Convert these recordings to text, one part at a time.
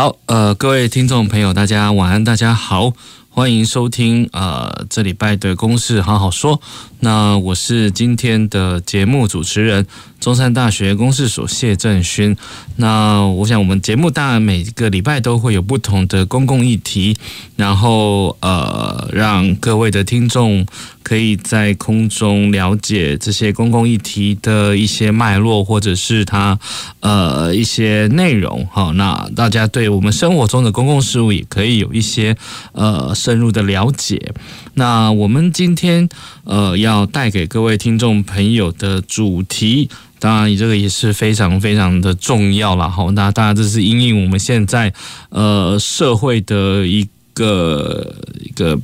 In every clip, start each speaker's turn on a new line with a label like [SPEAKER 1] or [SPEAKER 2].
[SPEAKER 1] 好，呃，各位听众朋友，大家晚安，大家好，欢迎收听呃这礼拜的公事好好说。那我是今天的节目主持人。中山大学公事所谢政勋，那我想我们节目当然每个礼拜都会有不同的公共议题，然后呃让各位的听众可以在空中了解这些公共议题的一些脉络或者是它呃一些内容。好，那大家对我们生活中的公共事务也可以有一些呃深入的了解。那我们今天呃要带给各位听众朋友的主题。当然，这个也是非常非常的重要了。好，那当然这是因应我们现在呃社会的一个一个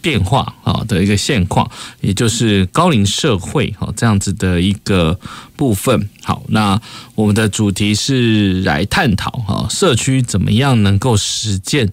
[SPEAKER 1] 变化啊的一个现况，也就是高龄社会哈这样子的一个部分。好，那我们的主题是来探讨哈社区怎么样能够实践。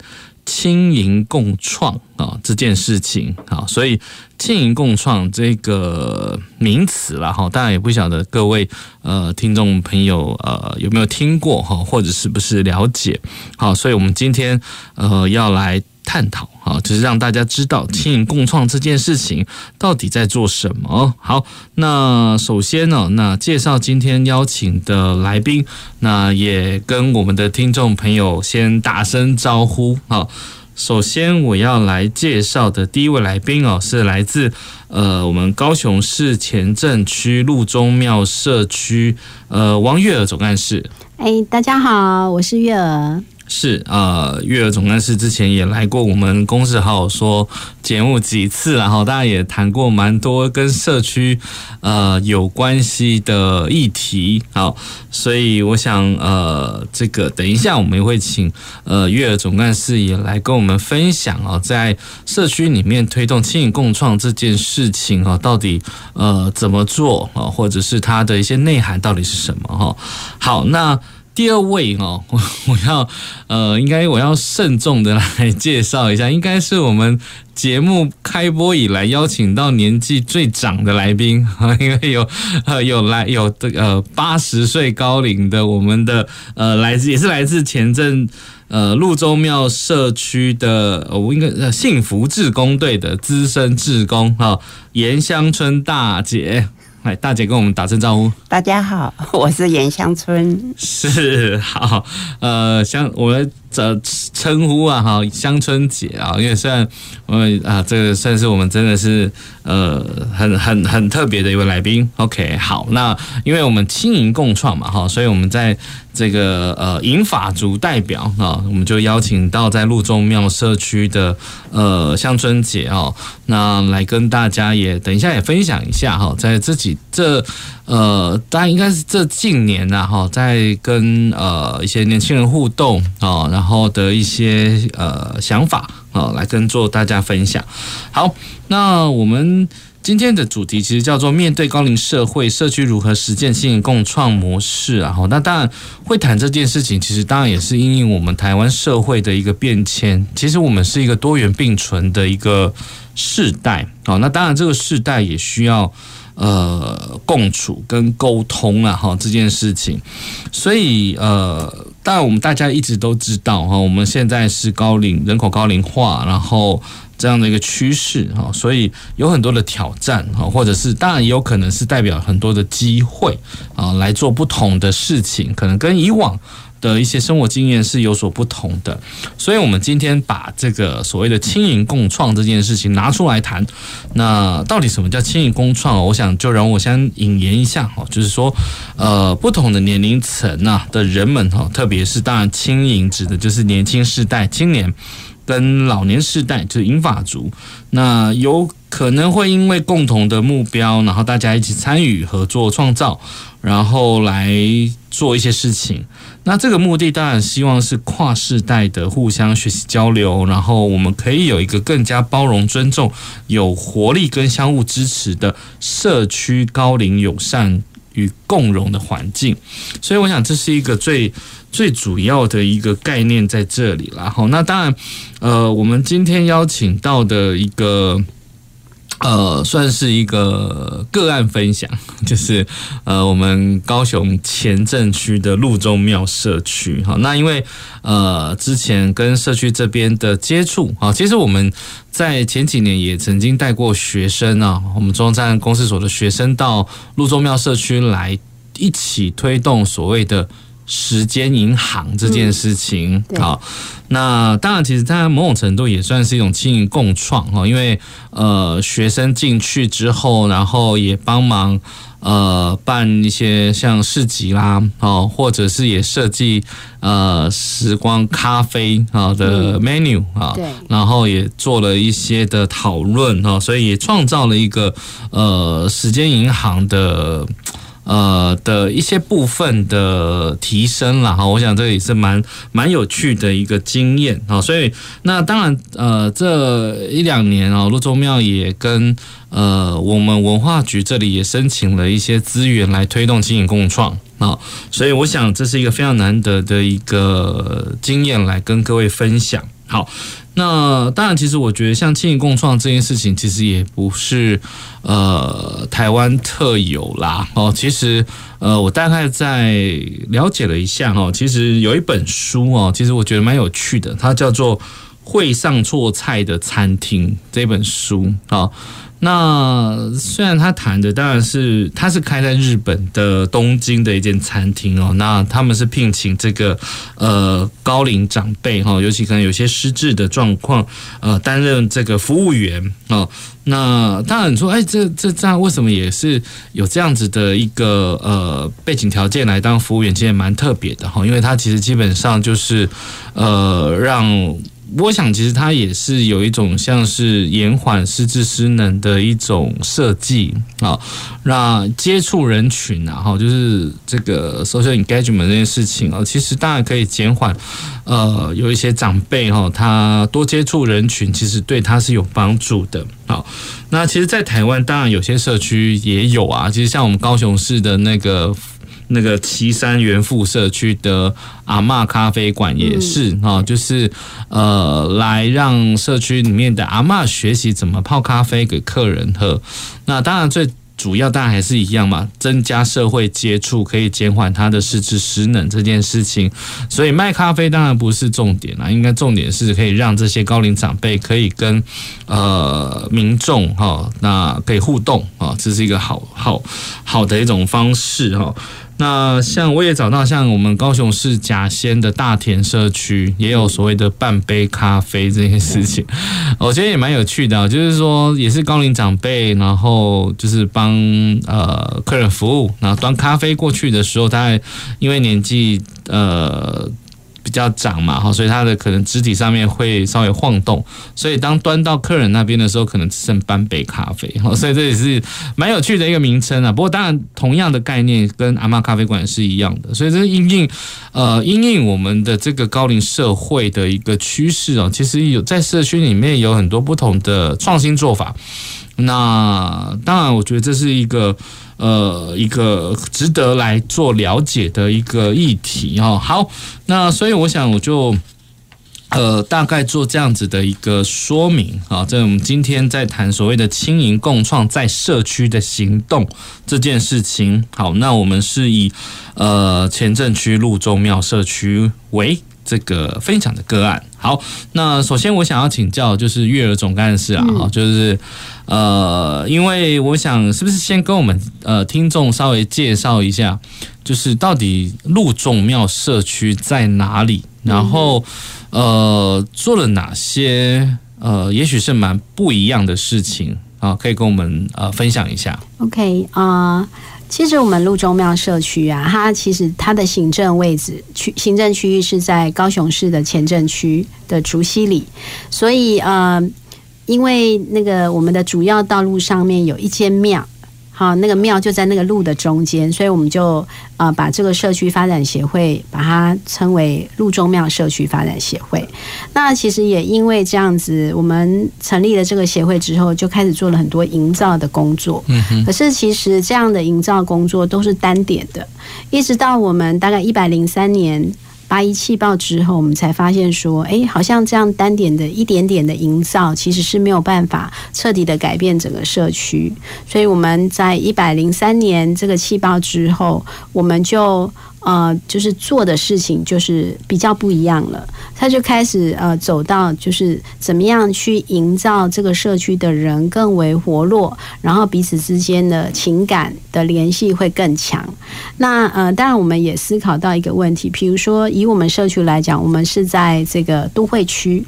[SPEAKER 1] 轻盈共创啊，这件事情啊，所以轻盈共创这个名词了哈，当然也不晓得各位呃听众朋友呃有没有听过哈，或者是不是了解？好，所以我们今天呃要来。探讨啊，就是让大家知道青银共创这件事情到底在做什么。好，那首先呢，那介绍今天邀请的来宾，那也跟我们的听众朋友先打声招呼。好，首先我要来介绍的第一位来宾哦，是来自呃我们高雄市前镇区路中庙社区呃王月儿总干事。
[SPEAKER 2] 哎，大家好，我是月儿。
[SPEAKER 1] 是呃，月儿总干事之前也来过我们公司好好说节目几次，然后大家也谈过蛮多跟社区呃有关系的议题，好，所以我想呃，这个等一下我们也会请呃月儿总干事也来跟我们分享啊，在社区里面推动青银共创这件事情啊，到底呃怎么做啊，或者是它的一些内涵到底是什么哈？好，那。第二位哦，我 我要呃，应该我要慎重的来介绍一下，应该是我们节目开播以来邀请到年纪最长的来宾啊，因为有呃有来有这个呃八十岁高龄的我们的呃来自也是来自前镇呃路州庙社区的我应该呃幸福志工队的资深志工哈颜香春大姐。来，大姐跟我们打声招呼。
[SPEAKER 3] 大家好，我是严香春。
[SPEAKER 1] 是好，呃，像我们这称呼啊，哈，乡村姐啊，因为虽然我们啊，这个算是我们真的是呃很很很特别的一位来宾。OK，好，那因为我们青银共创嘛，哈，所以我们在。这个呃银发族代表啊，我们就邀请到在路中庙社区的呃乡村姐哦，那来跟大家也等一下也分享一下哈，在自己这呃，大概应该是这近年呐哈，在跟呃一些年轻人互动啊，然后的一些呃想法啊，来跟做大家分享。好，那我们。今天的主题其实叫做面对高龄社会，社区如何实践性共创模式啊？好，那当然会谈这件事情，其实当然也是因应我们台湾社会的一个变迁。其实我们是一个多元并存的一个世代，好，那当然这个世代也需要呃共处跟沟通啊，哈，这件事情。所以呃，当然我们大家一直都知道哈，我们现在是高龄人口高龄化，然后。这样的一个趋势哈，所以有很多的挑战哈，或者是当然也有可能是代表很多的机会啊，来做不同的事情，可能跟以往的一些生活经验是有所不同的。所以，我们今天把这个所谓的青银共创这件事情拿出来谈。那到底什么叫青银共创？我想就让我先引言一下哈，就是说，呃，不同的年龄层啊的人们哈，特别是当然青银指的就是年轻世代青年。跟老年世代就是银发族，那有可能会因为共同的目标，然后大家一起参与合作创造，然后来做一些事情。那这个目的当然希望是跨世代的互相学习交流，然后我们可以有一个更加包容、尊重、有活力跟相互支持的社区高龄友善与共融的环境。所以我想这是一个最最主要的一个概念在这里啦。好，那当然，呃，我们今天邀请到的一个。呃，算是一个个案分享，就是呃，我们高雄前镇区的路中庙社区。好，那因为呃，之前跟社区这边的接触，好，其实我们在前几年也曾经带过学生啊，我们中山公司所的学生到路中庙社区来一起推动所谓的。时间银行这件事情，好，那当然，其实它某种程度也算是一种经营共创哈，因为呃，学生进去之后，然后也帮忙呃办一些像市集啦，哦，或者是也设计呃时光咖啡啊的 menu 啊，对，然后也做了一些的讨论哈，所以也创造了一个呃时间银行的。呃的一些部分的提升了哈，我想这也是蛮蛮有趣的一个经验啊，所以那当然呃这一两年啊，路中庙也跟呃我们文化局这里也申请了一些资源来推动经营共创啊，所以我想这是一个非常难得的一个经验来跟各位分享。好。那当然，其实我觉得像青银共创这件事情，其实也不是呃台湾特有啦。哦，其实呃我大概在了解了一下哦，其实有一本书哦，其实我觉得蛮有趣的，它叫做《会上错菜的餐厅》这本书啊。那虽然他谈的当然是他是开在日本的东京的一间餐厅哦，那他们是聘请这个呃高龄长辈哈，尤其可能有些失智的状况，呃担任这个服务员哦。那当然你说，哎，这这这样为什么也是有这样子的一个呃背景条件来当服务员，其实也蛮特别的哈，因为他其实基本上就是呃让。我想，其实它也是有一种像是延缓失智失能的一种设计啊，那接触人群啊，哈，就是这个 social engagement 这件事情啊，其实当然可以减缓，呃，有一些长辈哈，他多接触人群，其实对他是有帮助的。好，那其实，在台湾当然有些社区也有啊，其实像我们高雄市的那个。那个岐山元富社区的阿嬷咖啡馆也是哈、嗯，就是呃，来让社区里面的阿嬷学习怎么泡咖啡给客人喝。那当然最主要当然还是一样嘛，增加社会接触，可以减缓他的失智失能这件事情。所以卖咖啡当然不是重点啦，应该重点是可以让这些高龄长辈可以跟呃民众哈，那可以互动啊，这是一个好好好的一种方式哈。那像我也找到，像我们高雄市甲仙的大田社区，也有所谓的半杯咖啡这件事情，我觉得也蛮有趣的，就是说也是高龄长辈，然后就是帮呃客人服务，然后端咖啡过去的时候，大概因为年纪呃。比较长嘛，哈，所以他的可能肢体上面会稍微晃动，所以当端到客人那边的时候，可能只剩半杯咖啡，哈，所以这也是蛮有趣的一个名称啊。不过当然，同样的概念跟阿嬷咖啡馆是一样的，所以这是因应呃因应我们的这个高龄社会的一个趋势哦。其实有在社区里面有很多不同的创新做法。那当然，我觉得这是一个。呃，一个值得来做了解的一个议题哈。好，那所以我想我就呃大概做这样子的一个说明啊。这我们今天在谈所谓的青银共创在社区的行动这件事情。好，那我们是以呃前镇区路中庙社区为这个分享的个案。好，那首先我想要请教就是月儿总干事啊，哈，就是。呃，因为我想，是不是先跟我们呃听众稍微介绍一下，就是到底路中庙社区在哪里，然后呃做了哪些呃，也许是蛮不一样的事情啊，可以跟我们呃分享一下。
[SPEAKER 2] OK 啊，呃，其实我们路中庙社区啊，它其实它的行政位置区行政区域是在高雄市的前镇区的竹溪里，所以呃。因为那个我们的主要道路上面有一间庙。好，那个庙就在那个路的中间，所以我们就呃把这个社区发展协会把它称为路中庙社区发展协会。那其实也因为这样子，我们成立了这个协会之后，就开始做了很多营造的工作。嗯哼。可是其实这样的营造工作都是单点的，一直到我们大概一百零三年。八一气爆之后，我们才发现说，哎，好像这样单点的一点点的营造，其实是没有办法彻底的改变整个社区。所以我们在一百零三年这个气爆之后，我们就。呃，就是做的事情就是比较不一样了，他就开始呃走到就是怎么样去营造这个社区的人更为活络，然后彼此之间的情感的联系会更强。那呃，当然我们也思考到一个问题，比如说以我们社区来讲，我们是在这个都会区。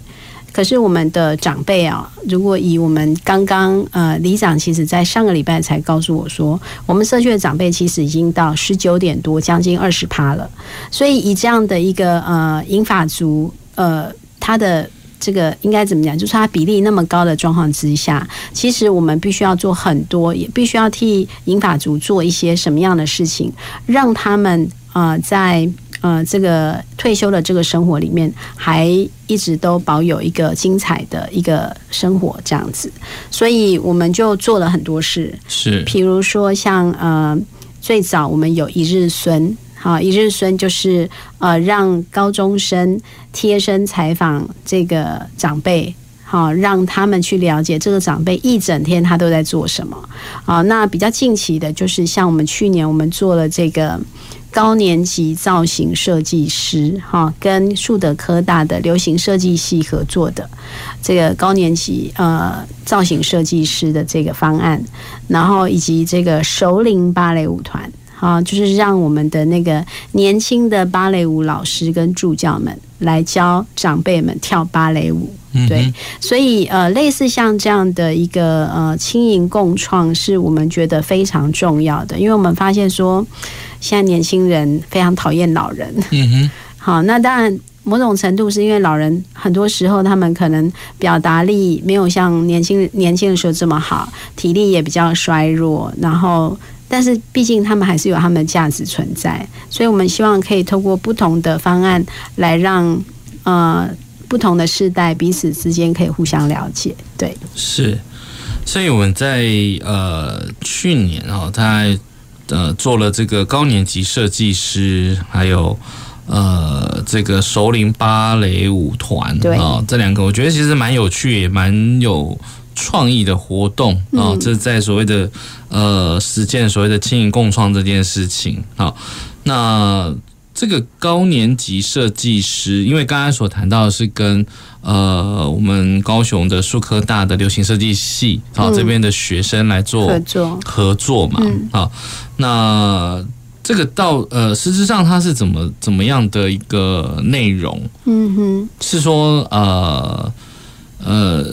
[SPEAKER 2] 可是我们的长辈啊，如果以我们刚刚呃，里长其实在上个礼拜才告诉我说，我们社区的长辈其实已经到十九点多，将近二十趴了。所以以这样的一个呃银发族呃，他的这个应该怎么讲？就是他比例那么高的状况之下，其实我们必须要做很多，也必须要替银发族做一些什么样的事情，让他们呃在。呃，这个退休的这个生活里面，还一直都保有一个精彩的一个生活这样子，所以我们就做了很多事，
[SPEAKER 1] 是，
[SPEAKER 2] 比如说像呃，最早我们有一日孙，好，一日孙就是呃，让高中生贴身采访这个长辈，好，让他们去了解这个长辈一整天他都在做什么，好，那比较近期的就是像我们去年我们做了这个。高年级造型设计师，哈，跟树德科大的流行设计系合作的这个高年级呃造型设计师的这个方案，然后以及这个首领芭蕾舞团，哈，就是让我们的那个年轻的芭蕾舞老师跟助教们来教长辈们跳芭蕾舞，对，所以呃，类似像这样的一个呃轻盈共创，是我们觉得非常重要的，因为我们发现说。现在年轻人非常讨厌老人，嗯哼，好，那当然某种程度是因为老人很多时候他们可能表达力没有像年轻年轻的时候这么好，体力也比较衰弱，然后但是毕竟他们还是有他们的价值存在，所以我们希望可以透过不同的方案来让呃不同的世代彼此之间可以互相了解，对，
[SPEAKER 1] 是，所以我们在呃去年哦，在。呃，做了这个高年级设计师，还有呃，这个首领芭蕾舞团啊、哦，这两个我觉得其实蛮有趣，也蛮有创意的活动啊、哦。这在所谓的呃实践所谓的经营共创这件事情啊、哦，那这个高年级设计师，因为刚刚所谈到的是跟。呃，我们高雄的树科大的流行设计系啊，这边的学生来做合作合作嘛，啊，那这个到呃，实质上它是怎么怎么样的一个内容？嗯哼，是说呃呃。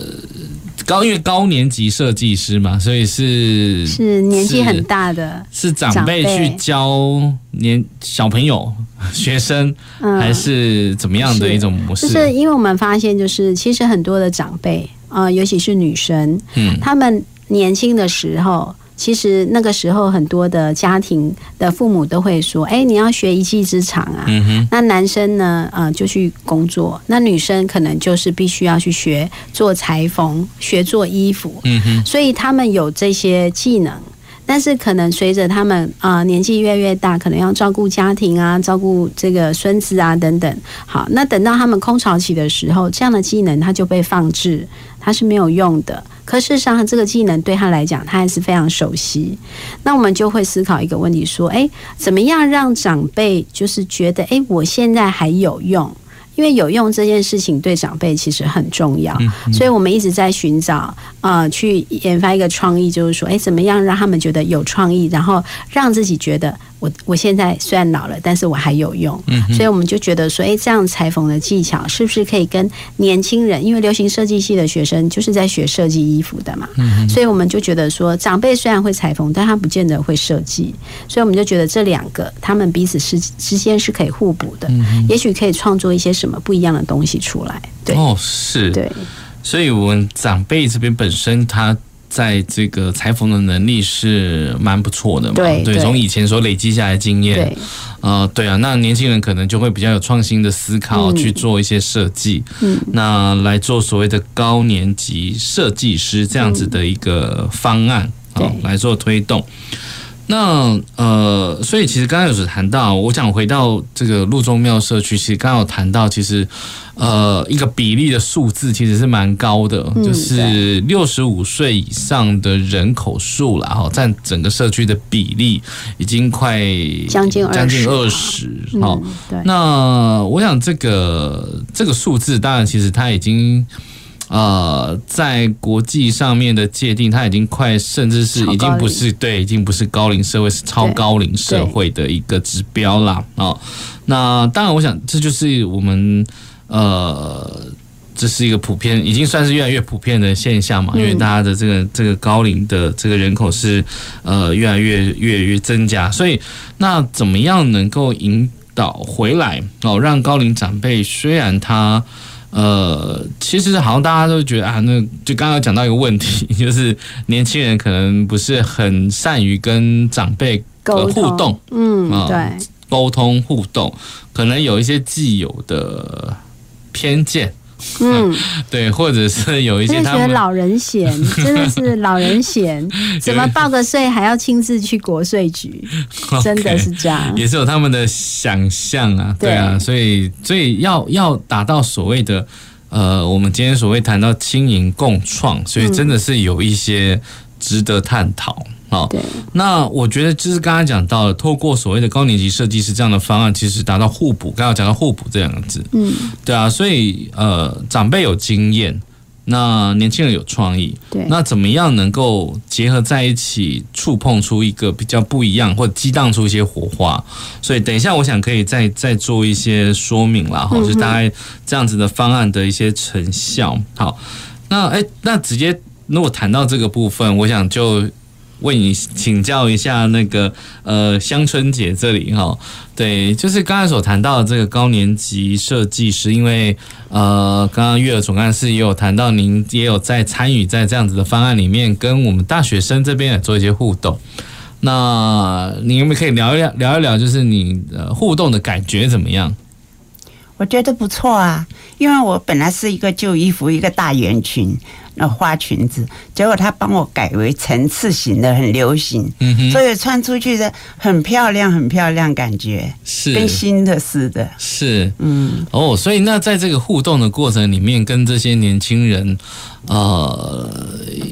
[SPEAKER 1] 高因为高年级设计师嘛，所以是
[SPEAKER 2] 是年纪很大的，
[SPEAKER 1] 是长辈去教年小朋友 学生，还是怎么样的一种模式？
[SPEAKER 2] 就是因为我们发现，就是其实很多的长辈啊、呃，尤其是女生，嗯，他们年轻的时候。其实那个时候，很多的家庭的父母都会说：“哎，你要学一技之长啊。”那男生呢，呃，就去工作；那女生可能就是必须要去学做裁缝，学做衣服。所以他们有这些技能，但是可能随着他们啊、年纪越来越大，可能要照顾家庭啊，照顾这个孙子啊等等。好，那等到他们空巢期的时候，这样的技能他就被放置，他是没有用的。可事实上，这个技能对他来讲，他还是非常熟悉。那我们就会思考一个问题：说，诶，怎么样让长辈就是觉得，诶，我现在还有用？因为有用这件事情对长辈其实很重要，所以我们一直在寻找，呃，去研发一个创意，就是说，哎，怎么样让他们觉得有创意，然后让自己觉得。我我现在虽然老了，但是我还有用，嗯，所以我们就觉得说，哎，这样裁缝的技巧是不是可以跟年轻人？因为流行设计系的学生就是在学设计衣服的嘛，嗯，所以我们就觉得说，长辈虽然会裁缝，但他不见得会设计，所以我们就觉得这两个他们彼此是之间是可以互补的，嗯，也许可以创作一些什么不一样的东西出来。对，
[SPEAKER 1] 哦，是，
[SPEAKER 2] 对。
[SPEAKER 1] 所以我们长辈这边本身他。在这个裁缝的能力是蛮不错的嘛，对，对，从以前所累积下来的经验，啊，呃，对啊，那年轻人可能就会比较有创新的思考，去做一些设计，嗯，那来做所谓的高年级设计师这样子的一个方案，好，来做推动。那呃，所以其实刚刚有谈到，我想回到这个路中庙社区，其实刚刚有谈到，其实呃一个比例的数字其实是蛮高的，嗯、就是六十五岁以上的人口数啦，哈，占整个社区的比例已经快将近将近二十，好，对。那我想这个这个数字，当然其实它已经。呃，在国际上面的界定，它已经快，甚至是已经不是对，已经不是高龄社会，是超高龄社会的一个指标啦。哦，那当然，我想这就是我们呃，这是一个普遍，已经算是越来越普遍的现象嘛。因为大家的这个这个高龄的这个人口是呃越来越越越增加，所以那怎么样能够引导回来哦，让高龄长辈虽然他。呃，其实好像大家都觉得啊，那就刚刚讲到一个问题，就是年轻人可能不是很善于跟长辈的互动，
[SPEAKER 2] 嗯，对，
[SPEAKER 1] 沟通互动，可能有一些既有的偏见。嗯，对，或者是有一些他们觉得
[SPEAKER 2] 老人嫌，真的是老人嫌，怎么报个税还要亲自去国税局，真的是这样，
[SPEAKER 1] 也是有他们的想象啊，对。啊，所以所以要要达到所谓的呃，我们今天所谓谈到青银共创，所以真的是有一些值得探讨。好，那我觉得就是刚刚讲到了，透过所谓的高年级设计师这样的方案，其实达到互补。刚刚讲到互补这两个字，嗯，对啊，所以呃，长辈有经验，那年轻人有创意，对，那怎么样能够结合在一起，触碰出一个比较不一样，或者激荡出一些火花？所以等一下，我想可以再再做一些说明啦，哈，就大概这样子的方案的一些成效。好，那哎，那直接如果谈到这个部分，我想就。为你请教一下那个呃香春姐这里哈，对，就是刚才所谈到的这个高年级设计师，因为呃刚刚月儿总干事也有谈到，您也有在参与在这样子的方案里面，跟我们大学生这边也做一些互动。那你有没有可以聊一聊聊一聊，就是你呃互动的感觉怎么样？
[SPEAKER 3] 我觉得不错啊，因为我本来是一个旧衣服，一个大圆裙。那花裙子，结果他帮我改为层次型的，很流行，嗯哼，所以穿出去的很漂亮，很漂亮，感觉是跟新的似的，
[SPEAKER 1] 是，嗯，哦，所以那在这个互动的过程里面，跟这些年轻人，呃，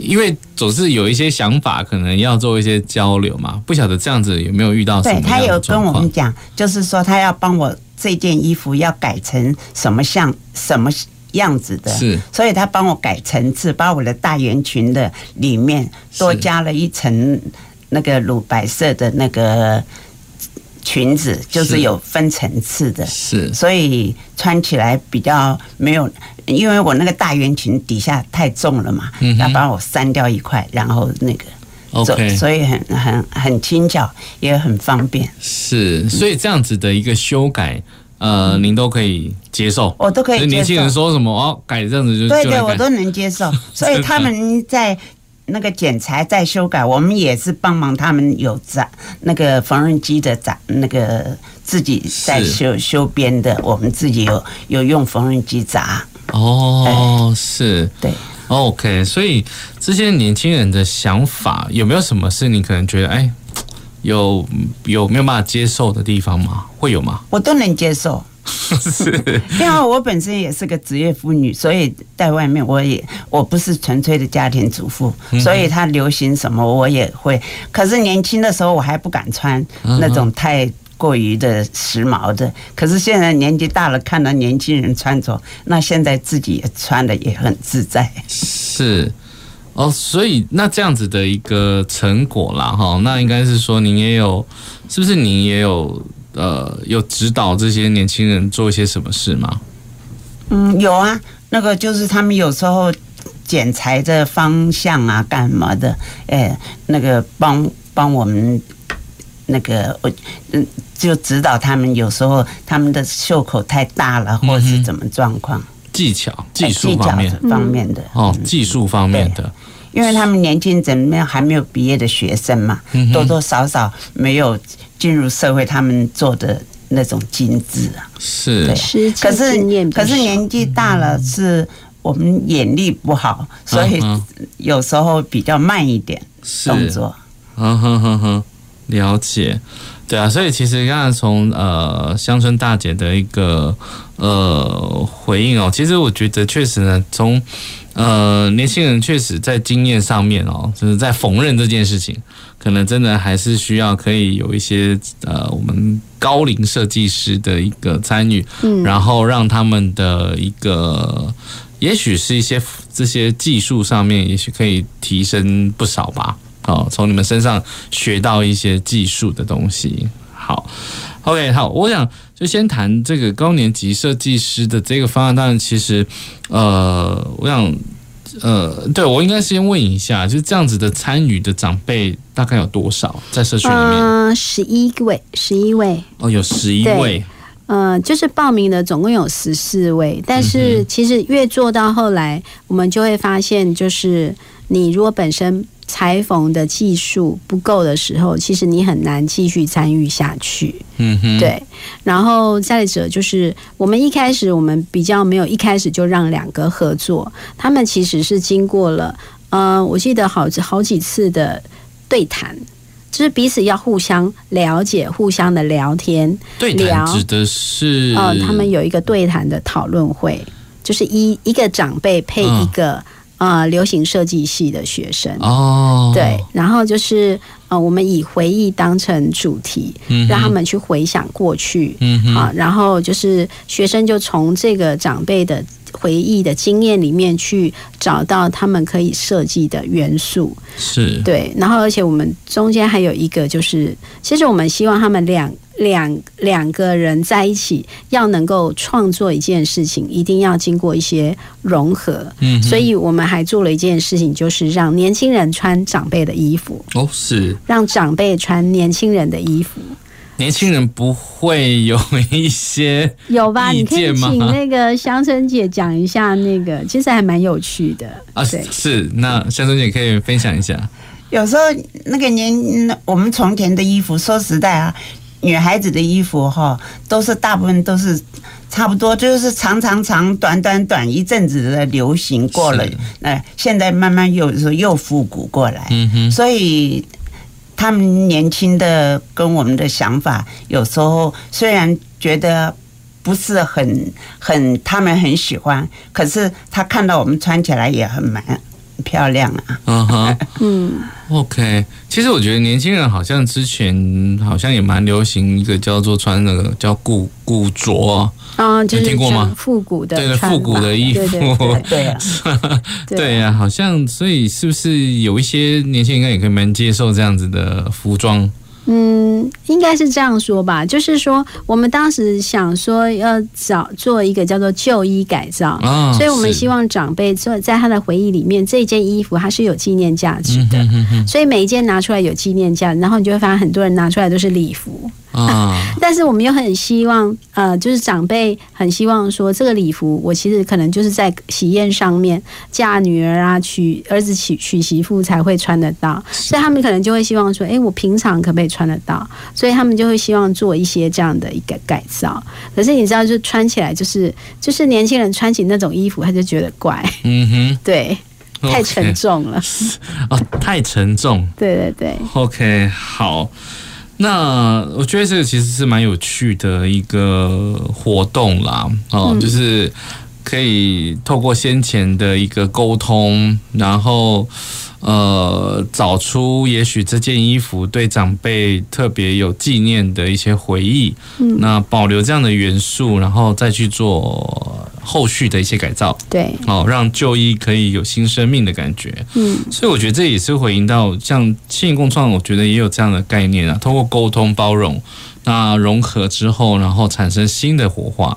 [SPEAKER 1] 因为总是有一些想法，可能要做一些交流嘛，不晓得这样子有没有遇到什么？
[SPEAKER 3] 对，他有跟我们讲，就是说他要帮我这件衣服要改成什么像什么。样子的，是，所以他帮我改层次，把我的大圆裙的里面多加了一层那个乳白色的那个裙子，就是有分层次的，是，所以穿起来比较没有，因为我那个大圆裙底下太重了嘛，他帮我删掉一块，然后那个，OK，所以很很很轻巧，也很方便，
[SPEAKER 1] 是，所以这样子的一个修改。呃，您都可以接受，
[SPEAKER 3] 我都可以接受。
[SPEAKER 1] 年轻人说什么哦，改这样子就
[SPEAKER 3] 对对，我都能接受。所以他们在那个剪裁在修改，我们也是帮忙他们有杂那个缝纫机的杂那个自己在修修边的，我们自己有有用缝纫机砸。
[SPEAKER 1] 哦，是，
[SPEAKER 3] 对
[SPEAKER 1] ，OK。所以这些年轻人的想法有没有什么是你可能觉得哎？有有没有办法接受的地方吗？会有吗？
[SPEAKER 3] 我都能接受，是，因为我本身也是个职业妇女，所以在外面我也我不是纯粹的家庭主妇，所以他流行什么我也会。可是年轻的时候我还不敢穿那种太过于的时髦的，可是现在年纪大了，看到年轻人穿着，那现在自己也穿的也很自在。
[SPEAKER 1] 是。哦，所以那这样子的一个成果啦，哈，那应该是说您也有，是不是您也有呃有指导这些年轻人做一些什么事吗？
[SPEAKER 3] 嗯，有啊，那个就是他们有时候剪裁的方向啊，干嘛的，哎，那个帮帮我们那个我嗯，就指导他们有时候他们的袖口太大了，或是怎么状况。
[SPEAKER 1] 技巧、技术方面
[SPEAKER 3] 方面的
[SPEAKER 1] 哦，技术方面的，
[SPEAKER 3] 因为他们年轻怎么样还没有毕业的学生嘛，多多少少没有进入社会，他们做的那种精致啊，
[SPEAKER 1] 是，
[SPEAKER 3] 对，可是可是年纪大了，是我们眼力不好，所以有时候比较慢一点动作，
[SPEAKER 1] 嗯哼哼哼，了解。对啊，所以其实刚才从呃乡村大姐的一个呃回应哦，其实我觉得确实呢，从呃年轻人确实在经验上面哦，就是在缝纫这件事情，可能真的还是需要可以有一些呃我们高龄设计师的一个参与，嗯，然后让他们的一个也许是一些这些技术上面，也许可以提升不少吧。哦，从你们身上学到一些技术的东西。好，OK，好，我想就先谈这个高年级设计师的这个方案。当然，其实，呃，我想，呃，对我应该先问一下，就是这样子的参与的长辈大概有多少在社区里面？
[SPEAKER 2] 十一位，十一位。
[SPEAKER 1] 哦，有十一位。
[SPEAKER 2] 嗯、呃，就是报名的总共有十四位，但是其实越做到后来，我们就会发现，就是你如果本身。裁缝的技术不够的时候，其实你很难继续参与下去。嗯哼，对。然后再者就是，我们一开始我们比较没有一开始就让两个合作，他们其实是经过了，呃，我记得好好几次的对谈，就是彼此要互相了解、互相的聊天。
[SPEAKER 1] 对谈指的是，
[SPEAKER 2] 呃，他们有一个对谈的讨论会，就是一一个长辈配一个。嗯呃，流行设计系的学生。哦，对，然后就是呃，我们以回忆当成主题，嗯，让他们去回想过去，嗯啊，然后就是学生就从这个长辈的回忆的经验里面去找到他们可以设计的元素，
[SPEAKER 1] 是。
[SPEAKER 2] 对，然后而且我们中间还有一个就是，其实我们希望他们两。两两个人在一起要能够创作一件事情，一定要经过一些融合。嗯，所以我们还做了一件事情，就是让年轻人穿长辈的衣服。
[SPEAKER 1] 哦，是
[SPEAKER 2] 让长辈穿年轻人的衣服。
[SPEAKER 1] 年轻人不会有一些
[SPEAKER 2] 有吧？你可以请那个乡村姐讲一下那个，其实还蛮有趣的啊。对，
[SPEAKER 1] 是那乡村姐可以分享一下。
[SPEAKER 3] 有时候那个年我们从前的衣服，说实在啊。女孩子的衣服哈，都是大部分都是差不多，就是长长长、短短短，一阵子的流行过了，那现在慢慢又是又复古过来。嗯哼，所以他们年轻的跟我们的想法，有时候虽然觉得不是很很，他们很喜欢，可是他看到我们穿起来也很蛮。漂亮啊！嗯哼，
[SPEAKER 1] 嗯，OK。其实我觉得年轻人好像之前好像也蛮流行一个叫做穿那个叫古古着啊，
[SPEAKER 2] 就是
[SPEAKER 1] 听过吗？
[SPEAKER 2] 复古的，
[SPEAKER 1] 对对，复古的衣服，
[SPEAKER 3] 对 啊，
[SPEAKER 1] 对呀，好像所以是不是有一些年轻人应该也可以蛮接受这样子的服装？
[SPEAKER 2] 嗯，应该是这样说吧，就是说，我们当时想说要找做一个叫做旧衣改造，哦，所以我们希望长辈做在他的回忆里面，这件衣服它是有纪念价值的，嗯哼哼哼，所以每一件拿出来有纪念价值，然后你就会发现很多人拿出来都是礼服。啊！但是我们又很希望，呃，就是长辈很希望说，这个礼服我其实可能就是在喜宴上面嫁女儿啊、娶儿子娶娶媳妇才会穿得到，所以他们可能就会希望说，哎，我平常可不可以穿得到？所以他们就会希望做一些这样的一个改造。可是你知道，就穿起来就是就是年轻人穿起那种衣服，他就觉得怪。嗯哼，对，太沉重了。
[SPEAKER 1] 哦，太沉重。
[SPEAKER 2] 对对对。
[SPEAKER 1] OK，好。那我觉得这个其实是蛮有趣的一个活动啦，哦，就是可以透过先前的一个沟通，然后。呃，找出也许这件衣服对长辈特别有纪念的一些回忆，嗯，那保留这样的元素，然后再去做后续的一些改造，
[SPEAKER 2] 对，
[SPEAKER 1] 哦，让旧衣可以有新生命的感觉，嗯，所以我觉得这也是回应到像青银共创，我觉得也有这样的概念啊，通过沟通包容，那融合之后，然后产生新的火花，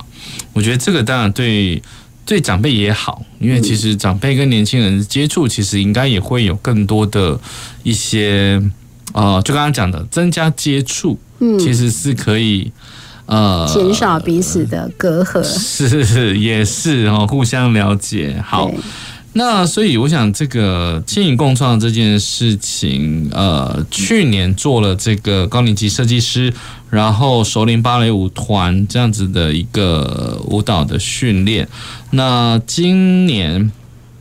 [SPEAKER 1] 我觉得这个当然对。对长辈也好，因为其实长辈跟年轻人接触，其实应该也会有更多的一些，呃，就刚刚讲的增加接触，嗯，其实是可以，呃
[SPEAKER 2] 减少彼此的隔阂，
[SPEAKER 1] 是是也是哦，互相了解。好，那所以我想这个青银共创这件事情，呃，去年做了这个高年级设计师，然后熟龄芭蕾舞团这样子的一个舞蹈的训练，那今年。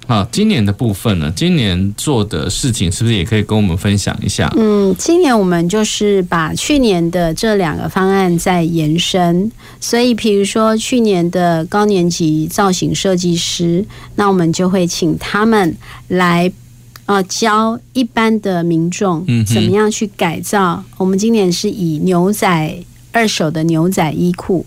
[SPEAKER 1] 啊，今年的部分呢？今年做的事情是不是也可以跟我们分享一下？
[SPEAKER 2] 嗯，今年我们就是把去年的这两个方案在延伸，所以比如说去年的高年级造型设计师，那我们就会请他们来呃教一般的民众怎么样去改造。我们今年是以牛仔二手的牛仔衣裤。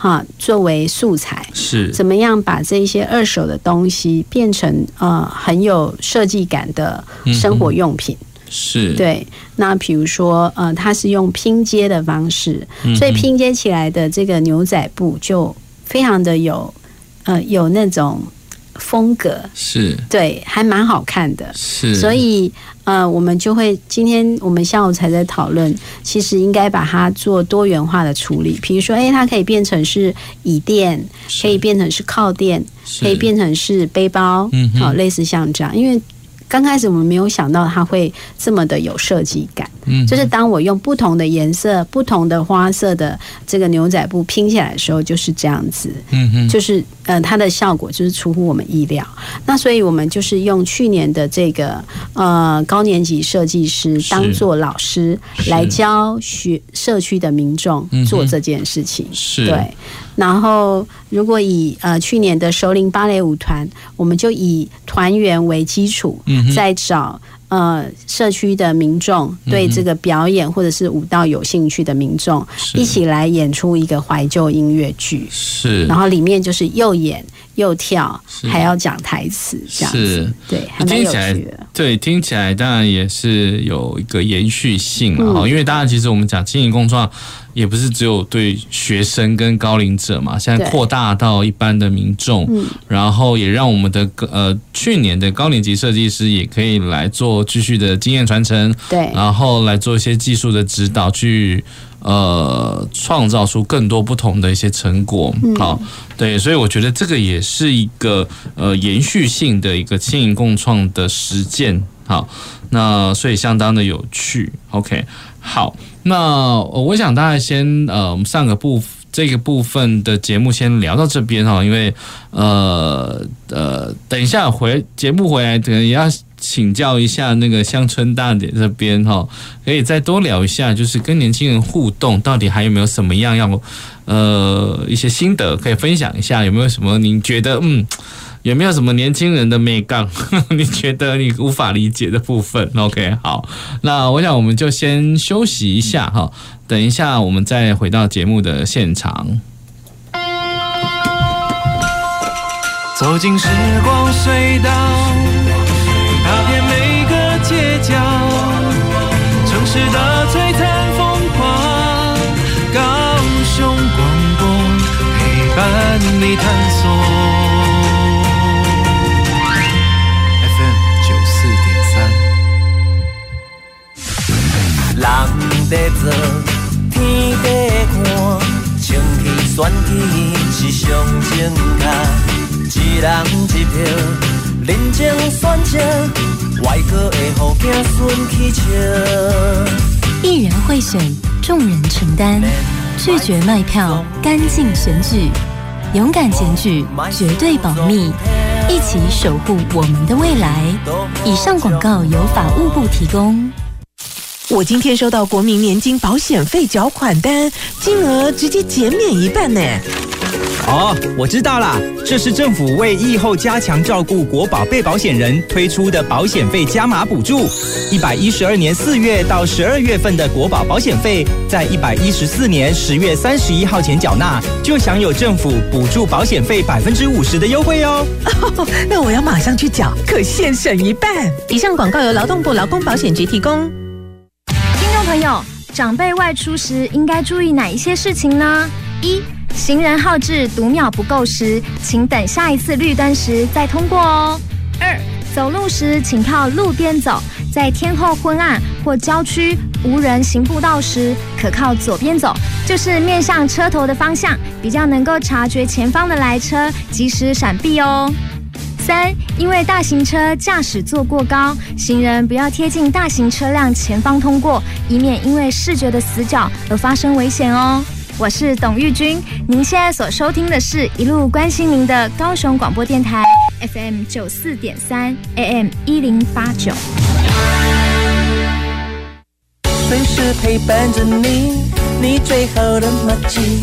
[SPEAKER 2] 哈，作为素材
[SPEAKER 1] 是
[SPEAKER 2] 怎么样把这些二手的东西变成呃很有设计感的生活用品？
[SPEAKER 1] 嗯、是
[SPEAKER 2] 对。那比如说呃，它是用拼接的方式，所以拼接起来的这个牛仔布就非常的有呃有那种。风格
[SPEAKER 1] 是
[SPEAKER 2] 对，还蛮好看的。
[SPEAKER 1] 是，
[SPEAKER 2] 所以呃，我们就会今天我们下午才在讨论，其实应该把它做多元化的处理。比如说，哎，它可以变成是椅垫，可以变成是靠垫，可以变成是背包，嗯，好，类似像这样，因为。刚开始我们没有想到它会这么的有设计感，嗯，就是当我用不同的颜色、不同的花色的这个牛仔布拼起来的时候，就是这样子，嗯哼，就是呃，它的效果就是出乎我们意料。那所以我们就是用去年的这个呃高年级设计师当做老师来教学社区的民众做这件事情，
[SPEAKER 1] 是。
[SPEAKER 2] 对。然后，如果以呃去年的首领芭蕾舞团，我们就以团员为基础，再找呃社区的民众对这个表演或者是舞蹈有兴趣的民众，一起来演出一个怀旧音乐剧。
[SPEAKER 1] 是，
[SPEAKER 2] 然后里面就是又演又跳，还要讲台词，这样子。对，还蛮有趣的。
[SPEAKER 1] 对，听起来当然也是有一个延续性了哈，因为当然其实我们讲经营共创。也不是只有对学生跟高龄者嘛，现在扩大到一般的民众，嗯，然后也让我们的呃去年的高年级设计师也可以来做继续的经验传承，
[SPEAKER 2] 对，
[SPEAKER 1] 然后来做一些技术的指导，去呃创造出更多不同的一些成果，好，对，所以我觉得这个也是一个呃延续性的一个青银共创的实践，好，那所以相当的有趣，OK，好。那我想大家先呃，我们上个部这个部分的节目先聊到这边哈，因为呃呃，等一下回节目回来，可能也要请教一下那个乡村大姐这边哈，可以再多聊一下，就是跟年轻人互动到底还有没有什么样要呃一些心得可以分享一下，有没有什么您觉得嗯？有没有什么年轻人的美感？你觉得你无法理解的部分？OK，好，那我想我们就先休息一下哈，等一下我们再回到节目的现场。走进时光隧道，城市的璀璨风光，高雄广播陪伴你探索。在做，天在看，清气选举是上正确，一人一票，认真选择，外国的好子孙去笑。一人会选，众人承担，拒绝卖票，干净选举，勇敢检举，绝对保密，一起守护我们的未来。以上广告由法务部提供。
[SPEAKER 4] 我今天收到国民年金保险费缴款单，金额直接减免一半呢。
[SPEAKER 5] 哦，我知道啦，这是政府为疫后加强照顾国保被保险人推出的保险费加码补助。一百一十二年四月到十二月份的国保保险费，在一百一十四年十月三十一号前缴纳，就享有政府补助保险费百分之五十的优惠哦。
[SPEAKER 4] 哦，那我要马上去缴，可现省一半。以上广告由劳动部劳工保险局提供。
[SPEAKER 6] 长辈外出时应该注意哪一些事情呢？一、行人号志读秒不够时，请等下一次绿灯时再通过哦。二、走路时请靠路边走，在天候昏暗或郊区无人行步道时，可靠左边走，就是面向车头的方向，比较能够察觉前方的来车，及时闪避哦。三，因为大型车驾驶座过高，行人不要贴近大型车辆前方通过，以免因为视觉的死角而发生危险哦。我是董玉君，您现在所收听的是一路关心您的高雄广播电台 FM 九四点三 AM 一零八九，
[SPEAKER 7] 随时陪伴着你，你最好的默契，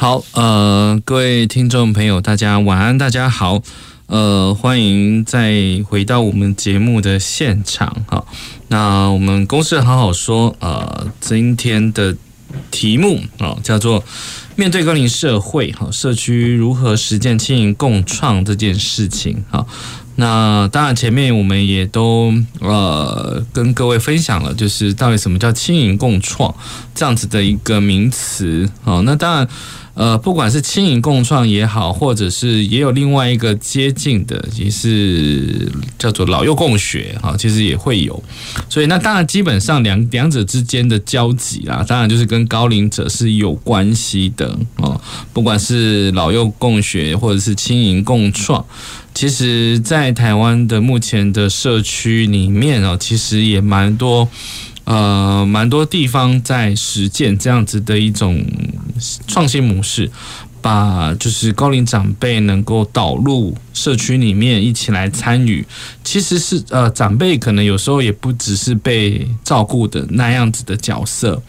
[SPEAKER 1] 好呃，各位听众朋友，大家晚安，大家好，呃，欢迎再回到我们节目的现场，哈，那我们公司好好说，呃，今天的题目啊，叫做面对高龄社会，哈，社区如何实践轻盈共创这件事情，哈。那当然，前面我们也都呃跟各位分享了，就是到底什么叫轻盈共创这样子的一个名词，好，那当然。呃，不管是青银共创也好，或者是也有另外一个接近的，也是叫做老幼共学哈，其实也会有。所以那当然基本上两两者之间的交集啦，当然就是跟高龄者是有关系的哦。不管是老幼共学或者是青银共创，其实在台湾的目前的社区里面哦，其实也蛮多。呃，蛮多地方在实践这样子的一种创新模式，把就是高龄长辈能够导入社区里面一起来参与。其实是呃，长辈可能有时候也不只是被照顾的那样子的角色，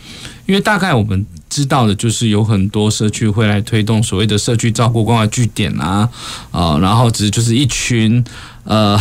[SPEAKER 1] 因为大概我们知道的就是有很多社区会来推动所谓的社区照顾关怀据点啊，啊、呃，然后只是就是一群呃。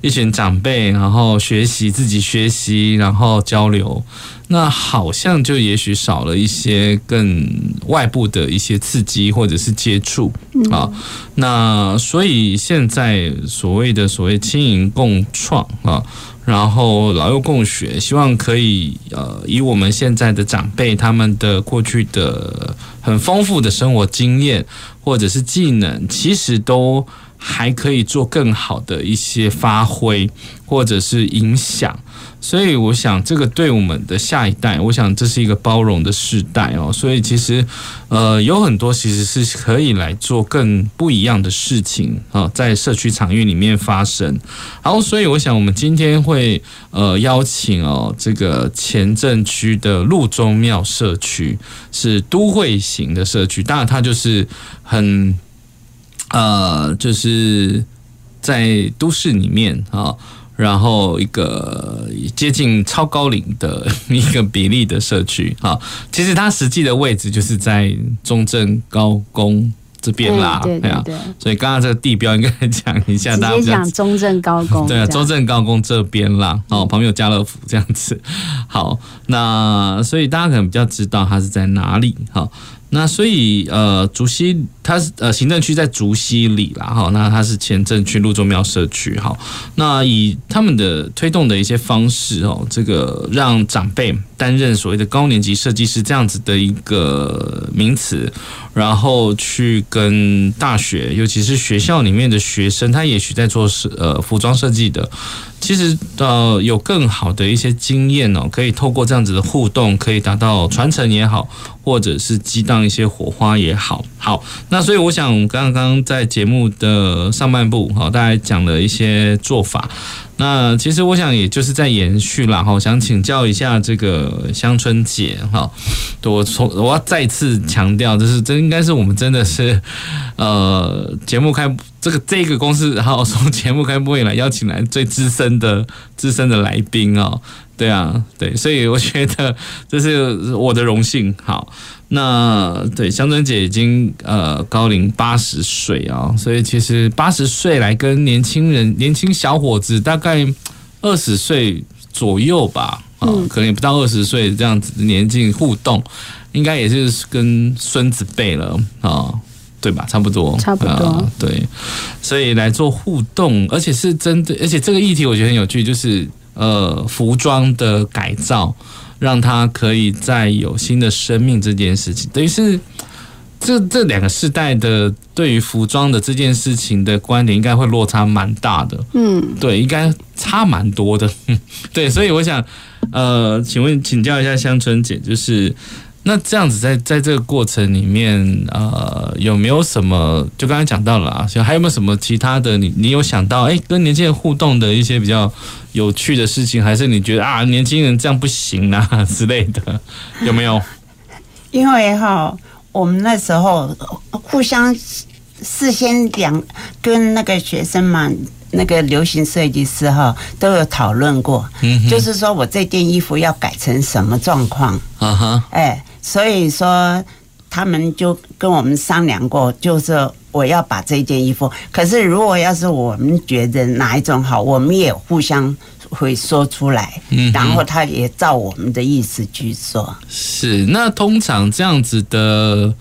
[SPEAKER 1] 一群长辈，然后学习自己学习，然后交流，那好像就也许少了一些更外部的一些刺激或者是接触啊。那所以现在所谓的所谓青银共创啊，然后老幼共学，希望可以呃，以我们现在的长辈他们的过去的很丰富的生活经验或者是技能，其实都。还可以做更好的一些发挥，或者是影响，所以我想这个对我们的下一代，我想这是一个包容的时代哦。所以其实呃有很多其实是可以来做更不一样的事情啊，在社区场域里面发生。好，所以我想我们今天会呃邀请哦这个前镇区的路中庙社区是都会型的社区，当然它就是很。呃，就是在都市里面啊，然后一个接近超高龄的 一个比例的社区啊，其实它实际的位置就是在中正高工这边啦，对啊对，所以刚刚这个地标应该讲一下，大家
[SPEAKER 2] 讲中正高工，
[SPEAKER 1] 对啊，中正高工这边啦，哦，旁边有家乐福这样子，好，那所以大家可能比较知道它是在哪里，好。那所以呃，竹西它是呃行政区在竹西里啦，哈，那它是前镇区路中庙社区，哈，那以他们的推动的一些方式哦，这个让长辈担任所谓的高年级设计师这样子的一个名词，然后去跟大学，尤其是学校里面的学生，他也许在做设呃服装设计的。其实呃，有更好的一些经验哦，可以透过这样子的互动，可以达到传承也好，或者是激荡一些火花也好。好，那所以我想，刚刚在节目的上半部，好，大家讲了一些做法。那其实我想，也就是在延续啦。哈，想请教一下这个香春姐哈，我从我要再次强调，就是这应该是我们真的是 呃节目开这个这个公司，然后从节目开播以来邀请来最资深的资深的来宾哦。对啊，对，所以我觉得 这是我的荣幸。好，那对香春姐已经呃高龄八十岁啊，所以其实八十岁来跟年轻人、年轻小伙子大概二十岁左右吧，啊，可能也不到二十岁这样子的年纪互动，应该也是跟孙子辈了啊，对吧？差不多，
[SPEAKER 2] 差不多，
[SPEAKER 1] 啊，对，所以来做互动，而且是针对，而且这个议题我觉得很有趣，就是呃，服装的改造，让它可以再有新的生命这件事情，等于是。这这两个世代的对于服装的这件事情的观点，应该会落差蛮大的。
[SPEAKER 2] 嗯，
[SPEAKER 1] 对，应该差蛮多的。对，所以我想，呃，请问请教一下香春姐，就是那这样子在在这个过程里面，呃，有没有什么？就刚才讲到了啊，还有没有什么其他的？你你有想到哎，跟年轻人互动的一些比较有趣的事情，还是你觉得啊，年轻人这样不行啊之类的，有没有？
[SPEAKER 3] 因为哈。我们那时候互相事先两跟那个学生嘛，那个流行设计师哈都有讨论过，就是说我这件衣服要改成什么状况，啊哈，哎，所以说他们就跟我们商量过，就是我要把这件衣服，可是如果要是我们觉得哪一种好，我们也互相。会说出来，然后他也照我们的意思去做。
[SPEAKER 1] 是，那通常这样子的。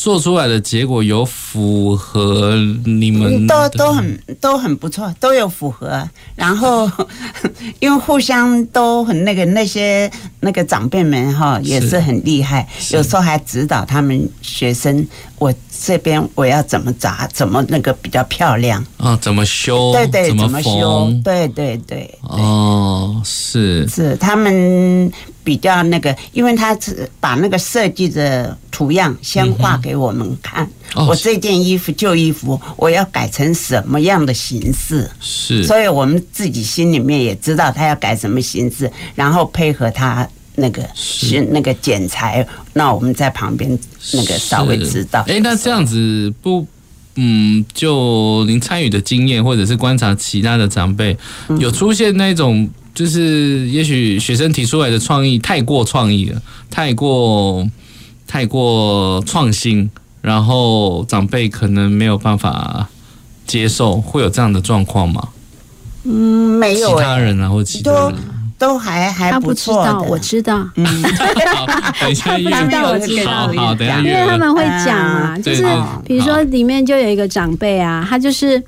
[SPEAKER 1] 做出来的结果有符合你们
[SPEAKER 3] 都都很都很不错，都有符合。然后 因为互相都很那个，那些那个长辈们哈也是很厉害，有时候还指导他们学生，我这边我要怎么扎，怎么那个比较漂亮
[SPEAKER 1] 啊？怎么修？
[SPEAKER 3] 对对，怎么修？对对对。
[SPEAKER 1] 哦，是
[SPEAKER 3] 是他们。比较那个，因为他是把那个设计的图样先画给我们看。嗯、我这件衣服旧衣服，我要改成什么样的形式？
[SPEAKER 1] 是，
[SPEAKER 3] 所以我们自己心里面也知道他要改什么形式，然后配合他那个是那个剪裁，那我们在旁边那个稍微知道。
[SPEAKER 1] 哎，那这样子不，嗯，就您参与的经验，或者是观察其他的长辈，有出现那种。就是也许学生提出来的创意太过创意了，太过太过创新，然后长辈可能没有办法接受，会有这样的状况吗？
[SPEAKER 3] 嗯，没有、欸。
[SPEAKER 1] 其他人啊，或其他人
[SPEAKER 3] 都都还还不错的，
[SPEAKER 2] 我知道。
[SPEAKER 1] 嗯，等一下，
[SPEAKER 2] 不知道，我知道。
[SPEAKER 1] 好，等一下，
[SPEAKER 2] 因为他们会讲嘛，就是比如说里面就有一个长辈啊，他就是。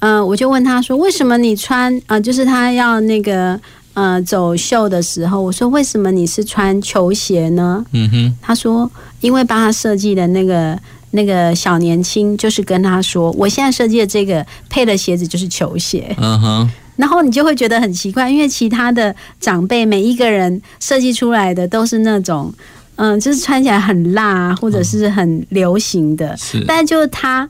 [SPEAKER 2] 嗯、呃，我就问他说：“为什么你穿啊、呃？就是他要那个呃走秀的时候，我说为什么你是穿球鞋呢？”嗯哼，他说：“因为帮他设计的那个那个小年轻，就是跟他说，我现在设计的这个配的鞋子就是球鞋。”嗯哼，然后你就会觉得很奇怪，因为其他的长辈每一个人设计出来的都是那种嗯、呃，就是穿起来很辣或者是很流行的，但就是他。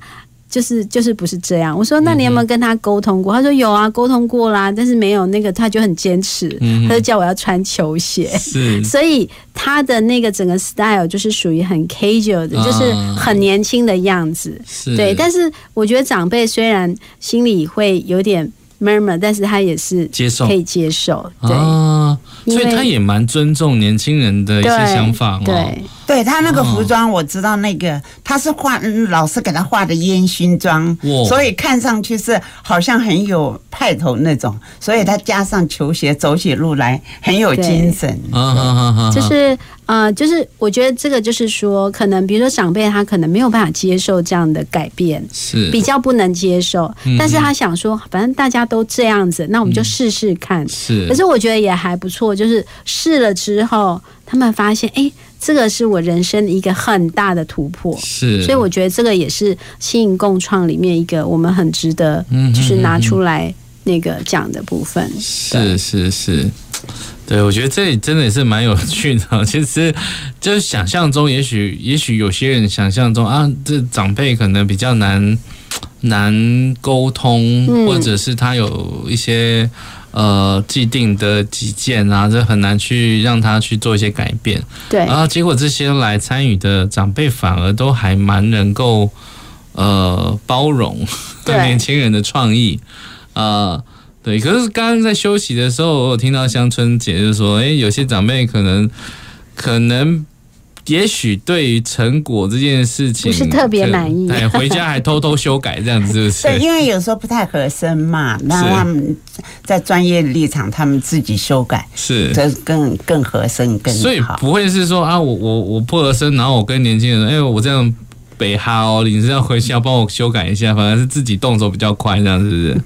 [SPEAKER 2] 就是就是不是这样。我说，那你有没有跟他沟通过？他说有啊，沟通过啦，但是没有那个，他就很坚持，他就叫我要穿球鞋。是，所以他的那个整个 style 就是属于很 casual 的，就是很年轻的样子。对，但是我觉得长辈虽然心里会有点 murmur，但是他也是接受，可以接受。对，
[SPEAKER 1] 所以他也蛮尊重年轻人的一些想法。对。
[SPEAKER 3] 对他那个服装，我知道那个他是画，老师给他画的烟熏妆，所以看上去是好像很有派头那种，所以他加上球鞋走起路来很有精神。
[SPEAKER 2] 就是呃，就是我觉得这个就是说，可能比如说长辈他可能没有办法接受这样的改变，是。比较不能接受，但是他想说，反正大家都这样子，那我们就试试看。是，可是我觉得也还不错，就是试了之后，他们发现，哎。这个是我人生的一个很大的突破，是，所以我觉得这个也是吸引共创里面一个我们很值得，就是拿出来那个讲的部分。
[SPEAKER 1] 是是是，对，我觉得这里真的也是蛮有趣的。其实就是想象中，也许也许有些人想象中啊，这长辈可能比较难难沟通，或者是他有一些。呃，既定的己见啊，这很难去让他去做一些改变。对，然后结果这些来参与的长辈反而都还蛮能够呃包容 对年轻人的创意啊、呃。对，可是刚刚在休息的时候，我有听到香春姐就说，哎，有些长辈可能可能也许对于成果这件事情
[SPEAKER 2] 不是特别满意，
[SPEAKER 1] 哎，回家还偷偷修改这样子，是不是？
[SPEAKER 3] 对，因为有时候不太合身嘛，那他们在专业立场，他们自己修改，
[SPEAKER 1] 是
[SPEAKER 3] 这更更合身更好。
[SPEAKER 1] 所以不会是说啊，我我我不合身，然后我跟年轻人，哎，我这样。北哈哦，你是要回去要帮我修改一下，反而是自己动手比较快，这样是不是？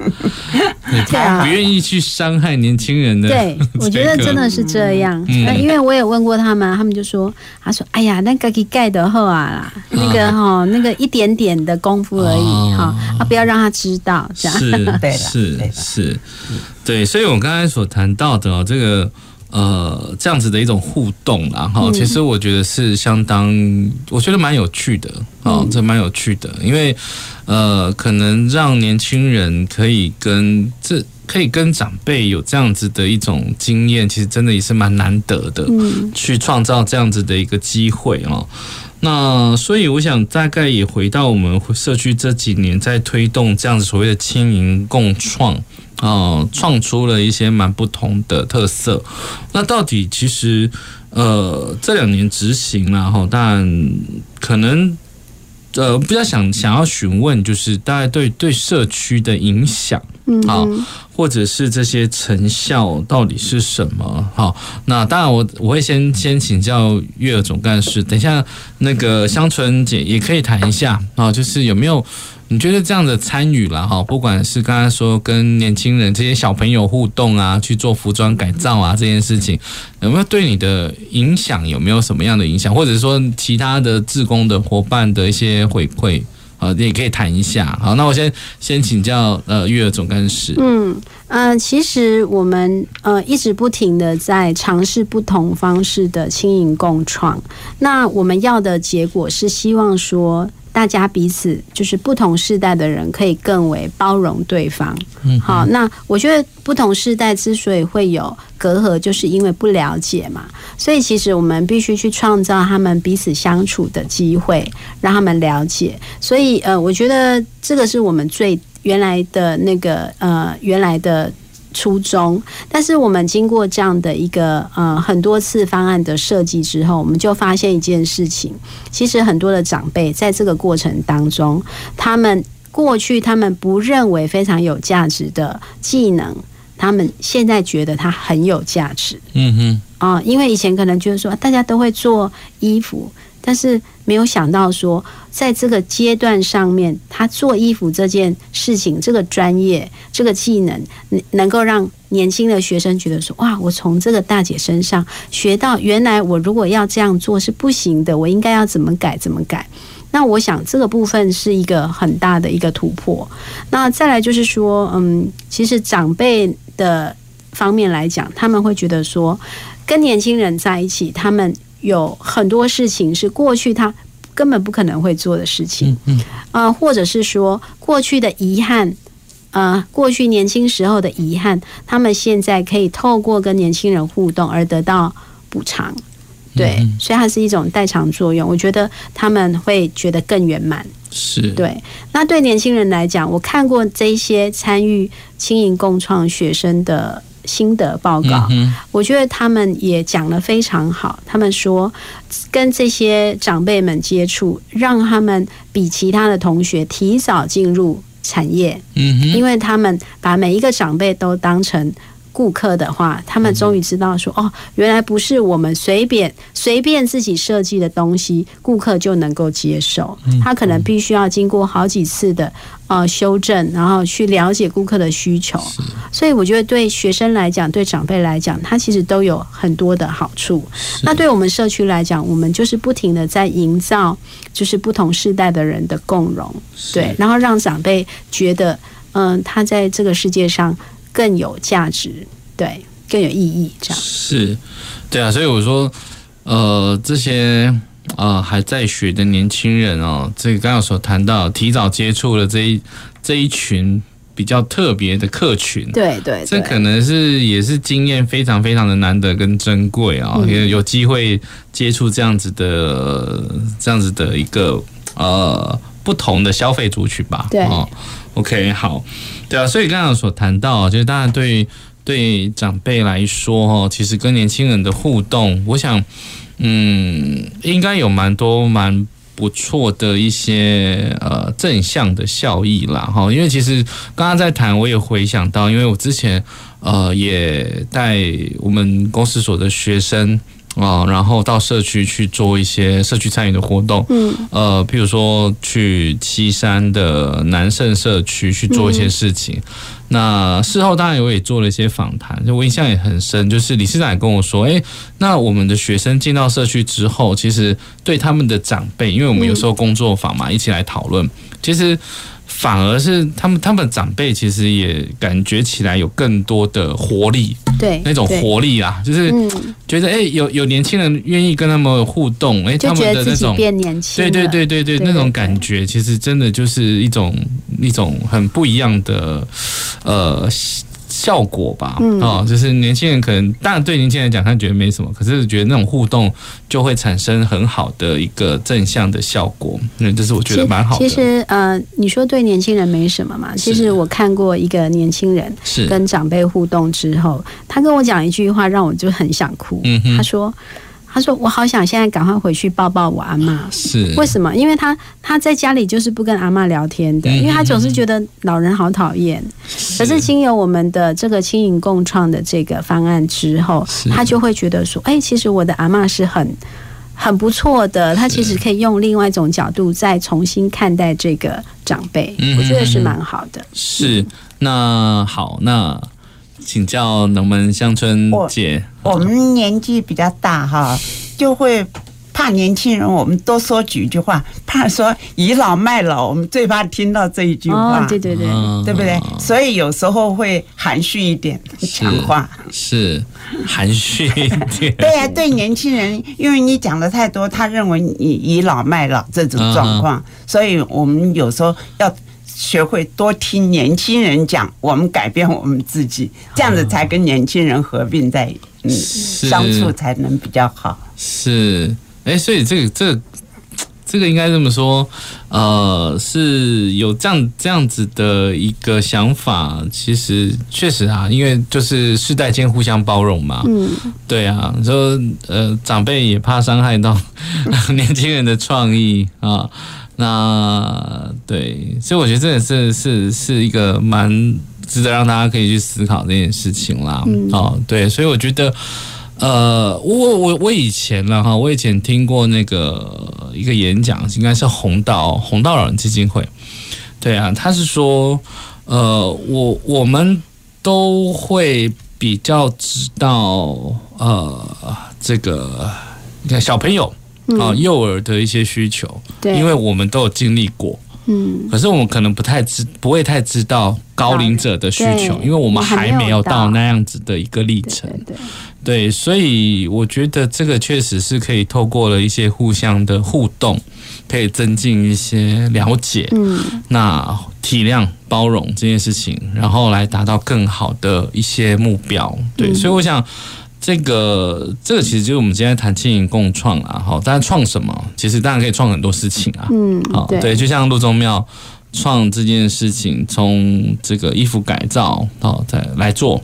[SPEAKER 2] 对啊，
[SPEAKER 1] 不愿意去伤害年轻人的。
[SPEAKER 2] 对，我觉得真的是这样。嗯，因为我也问过他们，他们就说，他说，哎呀，那个给盖的后啊，那个哈，那个一点点的功夫而已哈，啊，不要让他知道，这样。
[SPEAKER 1] 是，对，是是，对，所以我刚才所谈到的哦，这个。呃，这样子的一种互动啦，哈，其实我觉得是相当，我觉得蛮有趣的，啊，这蛮有趣的，因为呃，可能让年轻人可以跟这可以跟长辈有这样子的一种经验，其实真的也是蛮难得的，嗯，去创造这样子的一个机会哦。那所以我想大概也回到我们社区这几年在推动这样子所谓的青银共创。哦，创出了一些蛮不同的特色。那到底其实，呃，这两年执行了哈，但可能呃比较想想要询问，就是大概对对社区的影响，嗯，好，或者是这些成效到底是什么？好，那当然我我会先先请教月娥总干事，等一下那个香纯姐也可以谈一下啊，就是有没有？你觉得这样的参与了哈，不管是刚才说跟年轻人这些小朋友互动啊，去做服装改造啊这件事情，有没有对你的影响？有没有什么样的影响？或者说其他的志工的伙伴的一些回馈啊，你也可以谈一下。好，那我先先请教呃育儿总干事。
[SPEAKER 2] 嗯呃，其实我们呃一直不停的在尝试不同方式的青银共创，那我们要的结果是希望说。大家彼此就是不同世代的人，可以更为包容对方。嗯，好，那我觉得不同世代之所以会有隔阂，就是因为不了解嘛。所以其实我们必须去创造他们彼此相处的机会，让他们了解。所以呃，我觉得这个是我们最原来的那个呃原来的。初衷，但是我们经过这样的一个呃很多次方案的设计之后，我们就发现一件事情，其实很多的长辈在这个过程当中，他们过去他们不认为非常有价值的技能，他们现在觉得它很有价值。嗯哼，啊，因为以前可能就是说大家都会做衣服。但是没有想到说，在这个阶段上面，他做衣服这件事情，这个专业、这个技能，能够让年轻的学生觉得说，哇，我从这个大姐身上学到，原来我如果要这样做是不行的，我应该要怎么改，怎么改。那我想这个部分是一个很大的一个突破。那再来就是说，嗯，其实长辈的方面来讲，他们会觉得说，跟年轻人在一起，他们。有很多事情是过去他根本不可能会做的事情，嗯嗯，呃，或者是说过去的遗憾，呃，过去年轻时候的遗憾，他们现在可以透过跟年轻人互动而得到补偿，对，嗯，所以它是一种代偿作用。我觉得他们会觉得更圆满，
[SPEAKER 1] 是
[SPEAKER 2] 对。那对年轻人来讲，我看过这些参与青银共创学生的。心得报告，我觉得他们也讲得非常好。他们说，跟这些长辈们接触，让他们比其他的同学提早进入产业。嗯，因为他们把每一个长辈都当成。顾客的话，他们终于知道说，哦，原来不是我们随便随便自己设计的东西，顾客就能够接受。他可能必须要经过好几次的呃修正，然后去了解顾客的需求。所以我觉得对学生来讲，对长辈来讲，他其实都有很多的好处。那对我们社区来讲，我们就是不停的在营造，就是不同世代的人的共融，对，然后让长辈觉得，嗯、呃，他在这个世界上。更有价值，对，更有意义，这样。
[SPEAKER 1] 是，对啊，所以我说，呃，这些啊、呃、还在学的年轻人哦，这个刚刚所谈到，提早接触了这一这一群比较特别的客群，
[SPEAKER 2] 对对，对，
[SPEAKER 1] 这可能是也是经验非常非常的难得跟珍贵啊，也、嗯、有机会接触这样子的这样子的一个呃不同的消费族群吧，
[SPEAKER 2] 对、
[SPEAKER 1] 哦、，OK，好。对啊，所以刚刚所谈到，就是当然对对长辈来说，哈，其实跟年轻人的互动，我想，嗯，应该有蛮多蛮不错的一些呃正向的效益啦哈。因为其实刚刚在谈，我也回想到，因为我之前呃也带我们公司所的学生。啊，然后到社区去做一些社区参与的活动，嗯，呃，譬如说去七山的南胜社区去做一些事情。嗯、那事后当然我也做了一些访谈，就我印象也很深，就是理事长也跟我说，哎，那我们的学生进到社区之后，其实对他们的长辈，因为我们有时候工作坊嘛，嗯、一起来讨论，其实。反而是他们，他们长辈其实也感觉起来有更多的活力，
[SPEAKER 2] 对，
[SPEAKER 1] 那种活力啊，就是觉得哎、欸，有有年轻人愿意跟他们互动，哎、欸，他们的那种
[SPEAKER 2] 变年轻，
[SPEAKER 1] 对对对对对，那种感觉其实真的就是一种一种很不一样的呃。效果吧，嗯、哦，就是年轻人可能，当然对年轻人讲，他觉得没什么，可是觉得那种互动就会产生很好的一个正向的效果，那这是我觉得蛮好的。
[SPEAKER 2] 其实，呃，你说对年轻人没什么嘛？其实我看过一个年轻人是跟长辈互动之后，他跟我讲一句话，让我就很想哭。嗯，他说。他说：“我好想现在赶快回去抱抱我阿嬷。是为什么？因为他他在家里就是不跟阿嬷聊天的，因为他总是觉得老人好讨厌。可是经由我们的这个轻盈共创的这个方案之后，他就会觉得说：哎，其实我的阿嬷是很很不错的。他其实可以用另外一种角度再重新看待这个长辈，我觉得是蛮好的。
[SPEAKER 1] 是那好那。”请教能不能香春姐，
[SPEAKER 3] 我，我们年纪比较大哈，就会怕年轻人。我们多说几句话，怕说倚老卖老。我们最怕听到这一句话，
[SPEAKER 2] 哦、对对对，
[SPEAKER 3] 对不对？所以有时候会含蓄一点讲话，
[SPEAKER 1] 是，含蓄一点。
[SPEAKER 3] 对呀、啊，对年轻人，因为你讲的太多，他认为你倚老卖老这种状况，所以我们有时候要。学会多听年轻人讲，我们改变我们自己，这样子才跟年轻人合并在嗯相处才能比较好。
[SPEAKER 1] 是，哎，所以这个这个、这个应该这么说，呃，是有这样这样子的一个想法。其实确实啊，因为就是世代间互相包容嘛。嗯，对啊，说呃长辈也怕伤害到 年轻人的创意啊。那对，所以我觉得这也是是是一个蛮值得让大家可以去思考这件事情啦。嗯、哦，对，所以我觉得，呃，我我我以前了哈，我以前听过那个一个演讲，应该是红道红道老人基金会。对啊，他是说，呃，我我们都会比较知道，呃，这个你看小朋友。啊，幼儿的一些需求，对，因为我们都有经历过，嗯，可是我们可能不太知，不会太知道高龄者的需求，因为我们还没有到那样子的一个历程，对，对，所以我觉得这个确实是可以透过了一些互相的互动，可以增进一些了解，嗯，那体谅包容这件事情，然后来达到更好的一些目标，对，所以我想。这个这个其实就是我们今天谈经营共创啊，好，大家创什么？其实当然可以创很多事情啊，嗯，好，对，就像陆宗庙创这件事情，从这个衣服改造到，再来做，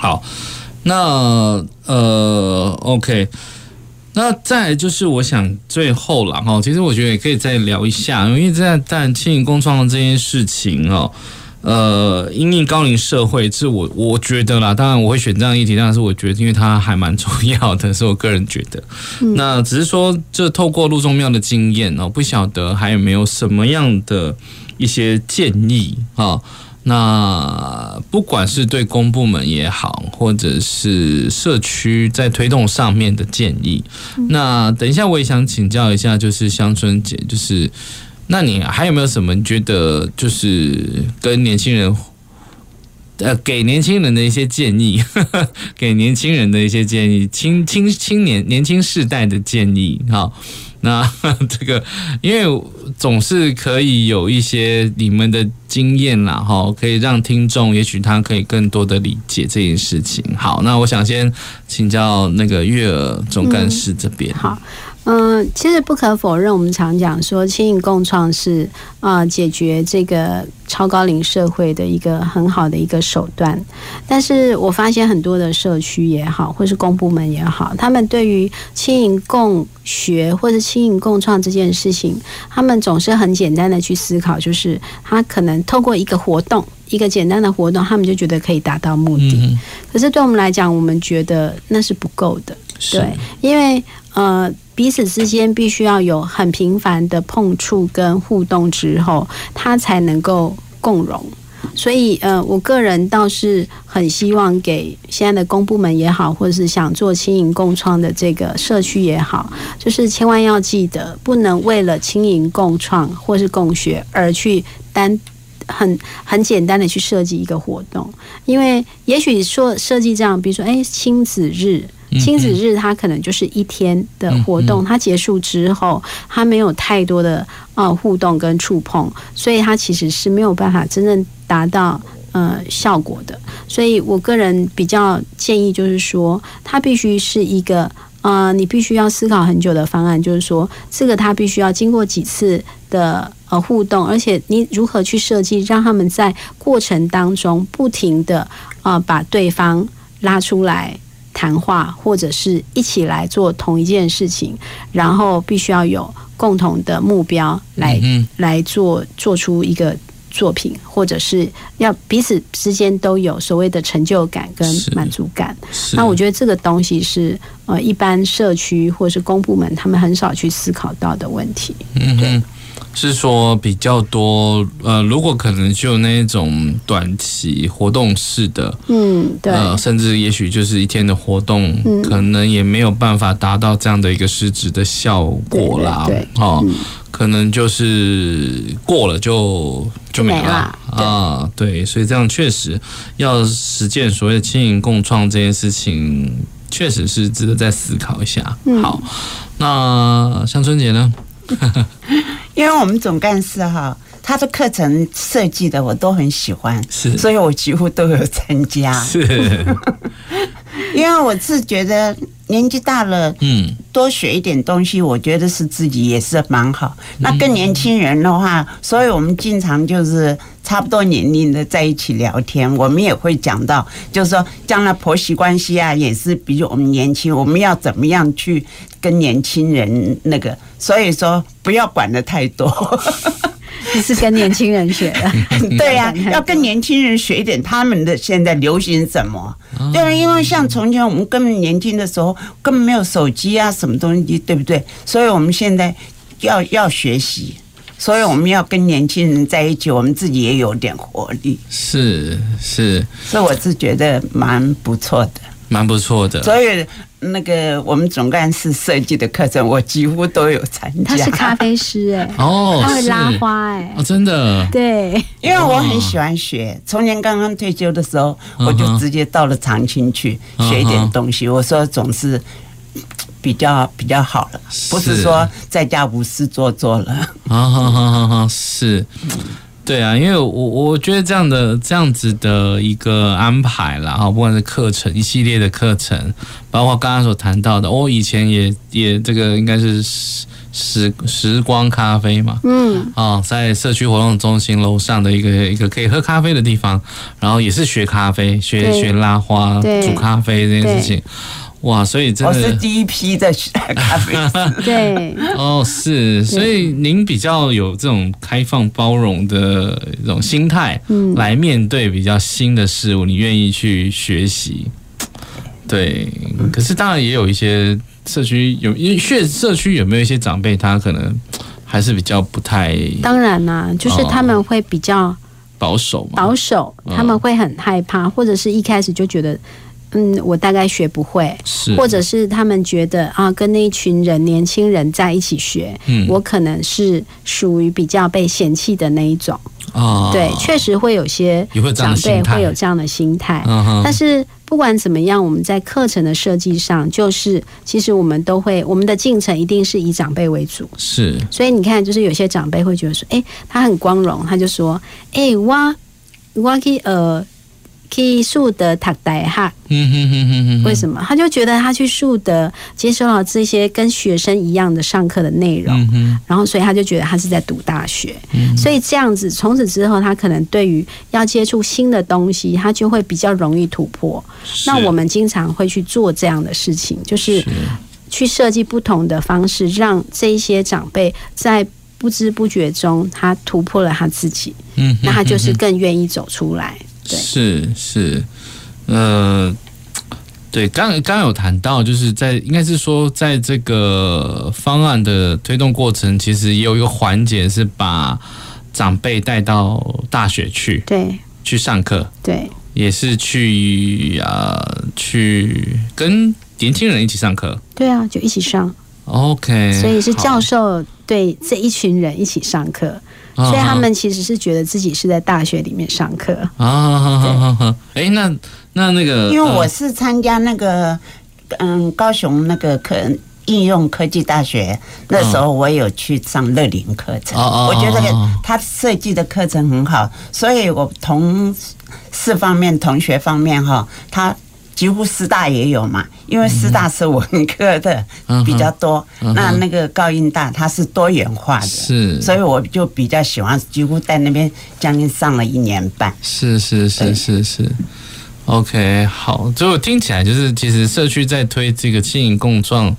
[SPEAKER 1] 好，那呃，OK，那再就是我想最后了哈，其实我觉得也可以再聊一下，因为在谈经营共创的这件事情哦。呃，因应高龄社会，是我我觉得啦。当然，我会选这样议题，但是我觉得，因为它还蛮重要的，是我个人觉得。那只是说，这透过陆宗庙的经验哦，不晓得还有没有什么样的一些建议啊？那不管是对公部门也好，或者是社区在推动上面的建议，那等一下我也想请教一下，就是香春姐，就是。那你还有没有什么？觉得就是跟年轻人，呃，给年轻人的一些建议，呵 呵给年轻人的一些建议，青青青年年轻世代的建议，哈，那 这个因为总是可以有一些你们的经验啦，哈，可以让听众也许他可以更多的理解这件事情。好，那我想先请教那个月儿总干事这
[SPEAKER 2] 边。好。嗯，其实不可否认，我们常讲说青银共创是啊、呃、解决这个超高龄社会的一个很好的一个手段。但是我发现很多的社区也好，或是公部门也好，他们对于青银共学或者青银共创这件事情，他们总是很简单的去思考，就是他可能透过一个活动，一个简单的活动，他们就觉得可以达到目的。嗯、可是对我们来讲，我们觉得那是不够的。对，因为呃。彼此之间必须要有很频繁的碰触跟互动之后，它才能够共融。所以，呃，我个人倒是很希望给现在的公部门也好，或者是想做轻盈共创的这个社区也好，就是千万要记得，不能为了轻盈共创或是共学而去单很很简单的去设计一个活动，因为也许说设计这样，比如说，哎，亲子日。亲子日，它可能就是一天的活动，它结束之后，它没有太多的呃互动跟触碰，所以它其实是没有办法真正达到呃效果的。所以我个人比较建议，就是说，它必须是一个呃，你必须要思考很久的方案，就是说，这个它必须要经过几次的呃互动，而且你如何去设计，让他们在过程当中不停的呃把对方拉出来。谈话，或者是一起来做同一件事情，然后必须要有共同的目标来、嗯、来做做出一个作品，或者是要彼此之间都有所谓的成就感跟满足感。那我觉得这个东西是呃，一般社区或者是公部门他们很少去思考到的问题。嗯对。
[SPEAKER 1] 是说比较多，呃，如果可能就那种短期活动式的，
[SPEAKER 2] 嗯，对，
[SPEAKER 1] 呃，甚至也许就是一天的活动，嗯，可能也没有办法达到这样的一个实质的效果啦，对，对，对，哦，嗯，可能就是过了就就没了。啊，对，所以这样确实要实践所谓的青银共创这件事情，确实是值得再思考一下。嗯，好，那像春节呢？
[SPEAKER 3] 因为我们总干事哈，他的课程设计的我都很喜欢，是，所以我几乎都有参加。是，因为我是觉得年纪大了，嗯，多学一点东西，我觉得是自己也是蛮好。那跟年轻人的话，所以我们经常就是差不多年龄的在一起聊天，我们也会讲到，就是说将来婆媳关系啊，也是比我们年轻，我们要怎么样去跟年轻人那个。所以说，不要管得太多。
[SPEAKER 2] 你是跟年轻人学的，
[SPEAKER 3] 对呀、啊，要跟年轻人学一点他们的现在流行什么。对啊，因为像从前我们根本年轻的时候根本没有手机啊，什么东西，对不对？所以我们现在要要学习，所以我们要跟年轻人在一起，我们自己也有点活力。
[SPEAKER 1] 是是，
[SPEAKER 3] 所以我是觉得蛮不错的，
[SPEAKER 1] 蛮不错的。
[SPEAKER 3] 所以。那个我们总干事设计的课程，我几乎都有参加。
[SPEAKER 2] 他是咖啡师哎，
[SPEAKER 1] 哦，
[SPEAKER 2] 他会拉花哎，
[SPEAKER 1] 哦，真的，
[SPEAKER 2] 对，
[SPEAKER 3] 因为我很喜欢学。从前刚刚退休的时候，我就直接到了长青去学一点东西。我说总是比较比较好了，不是说在家无事做做了。
[SPEAKER 1] 好好好好好，是。对啊，因为我我觉得这样的这样子的一个安排啦，哈，不管是课程一系列的课程，包括刚刚所谈到的，我、哦、以前也也这个应该是时时光咖啡嘛，嗯，啊、哦，在社区活动中心楼上的一个一个可以喝咖啡的地方，然后也是学咖啡，学学拉花、煮咖啡这件事情。哇，所以真的，
[SPEAKER 3] 我是第一批在学咖啡。
[SPEAKER 2] 对，
[SPEAKER 1] 哦，是，所以您比较有这种开放包容的这种心态，嗯，来面对比较新的事物，你愿意去学习。对，可是当然也有一些社区有，因为社社区有没有一些长辈，他可能还是比较不太。
[SPEAKER 2] 当然啦，就是他们会比较
[SPEAKER 1] 保守，
[SPEAKER 2] 保守，他们会很害怕，或者是一开始就觉得。嗯，我大概学不会，是。或者是他们觉得啊，跟那一群人年轻人在一起学，嗯，我可能是属于比较被嫌弃的那一种。啊。对，确实会有些长辈会有这样的心态，嗯但是不管怎么样，我们在课程的设计上，就是其实我们都会，我们的进程一定是以长辈为主，
[SPEAKER 1] 是。
[SPEAKER 2] 所以你看，就是有些长辈会觉得说，哎，他很光荣，他就说，哎，我我可以呃。去树德读大学。
[SPEAKER 1] 嗯哼哼哼哼。
[SPEAKER 2] 为什么？他就觉得他去树德接受了这些跟学生一样的上课的内容，嗯，然后所以他就觉得他是在读大学。嗯，所以这样子，从此之后，他可能对于要接触新的东西，他就会比较容易突破。那我们经常会去做这样的事情，就是去设计不同的方式，让这一些长辈在不知不觉中，他突破了他自己。嗯，那他就是更愿意走出来。对，
[SPEAKER 1] 是是，呃，对，刚刚刚有谈到，就是在应该是说，在这个方案的推动过程，其实也有一个环节是把长辈带到大学去，
[SPEAKER 2] 对，
[SPEAKER 1] 去上课，
[SPEAKER 2] 对，
[SPEAKER 1] 也是去啊、呃，去跟年轻人一起上课，
[SPEAKER 2] 对啊，就一起上
[SPEAKER 1] ，OK，
[SPEAKER 2] 所以是教授对这一群人一起上课。所以他们其实是觉得自己是在大学里面上课
[SPEAKER 1] 啊。哎，那那那个，
[SPEAKER 3] 因为我是参加那个嗯高雄那个科应用科技大学，那时候我有去上乐龄课程。我觉得他设计的课程很好，所以我同事方面、同学方面哈，他。几乎师大也有嘛，因为师大是文科的比较多，嗯、那那个高音大它是多元化的，
[SPEAKER 1] 是，
[SPEAKER 3] 所以我就比较喜欢，几乎在那边将近上了一年半。
[SPEAKER 1] 是是是是是，OK，好，就听起来就是，其实社区在推这个经营共创，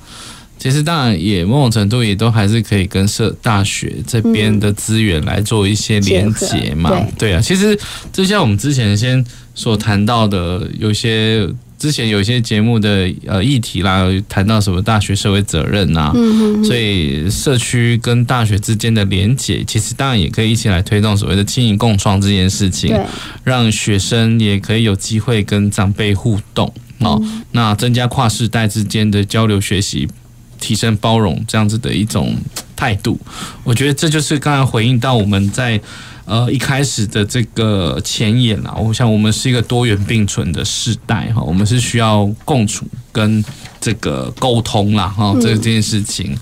[SPEAKER 1] 其实当然也某种程度也都还是可以跟社大学这边的资源来做一些连接嘛，对，对啊，其实就像我们之前先所谈到的，有些。之前有一些节目的呃议题啦，谈到什么大学社会责任呐、啊，嗯，所以社区跟大学之间的连结，其实当然也可以一起来推动所谓的经营共创这件事情，让学生也可以有机会跟长辈互动，哦，那增加跨世代之间的交流学习，提升包容这样子的一种态度，我觉得这就是刚才回应到我们在。呃，一开始的这个前沿啊，我想我们是一个多元并存的世代哈，我们是需要共处跟这个沟通啦哈，这件事情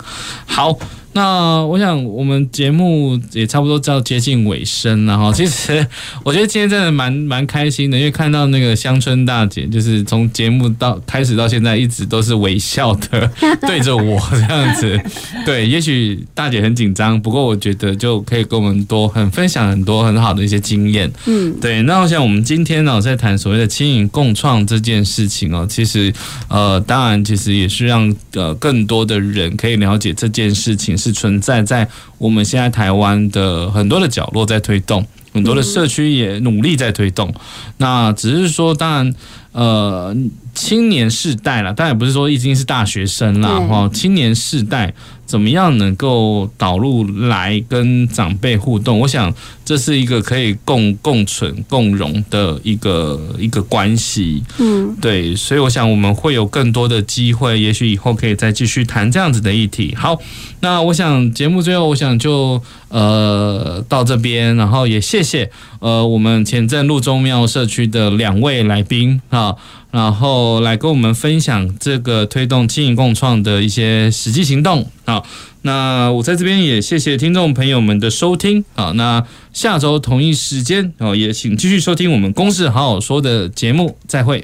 [SPEAKER 1] 好。那我想，我们节目也差不多要接近尾声了哈。其实我觉得今天真的蛮蛮开心的，因为看到那个乡村大姐，就是从节目到开始到现在，一直都是微笑的对着我这样子。对，也许大姐很紧张，不过我觉得就可以跟我们多很分享很多很好的一些经验。嗯，对。那我想我们今天呢，在谈所谓的青银共创这件事情哦，其实呃，当然其实也是让呃更多的人可以了解这件事情是。是存在在我们现在台湾的很多的角落，在推动，很多的社区也努力在推动。那只是说，当然，呃，青年世代了，当然不是说已经是大学生了哈，青年世代。怎么样能够导入来跟长辈互动？我想这是一个可以共共存共荣的一个一个关系。嗯，对，所以我想我们会有更多的机会，也许以后可以再继续谈这样子的议题。好，那我想节目最后，我想就呃到这边，然后也谢谢呃我们前镇路中庙社区的两位来宾啊。然后来跟我们分享这个推动经营共创的一些实际行动。好，那我在这边也谢谢听众朋友们的收听。好，那下周同一时间哦，也请继续收听我们公事好好说的节目。再会。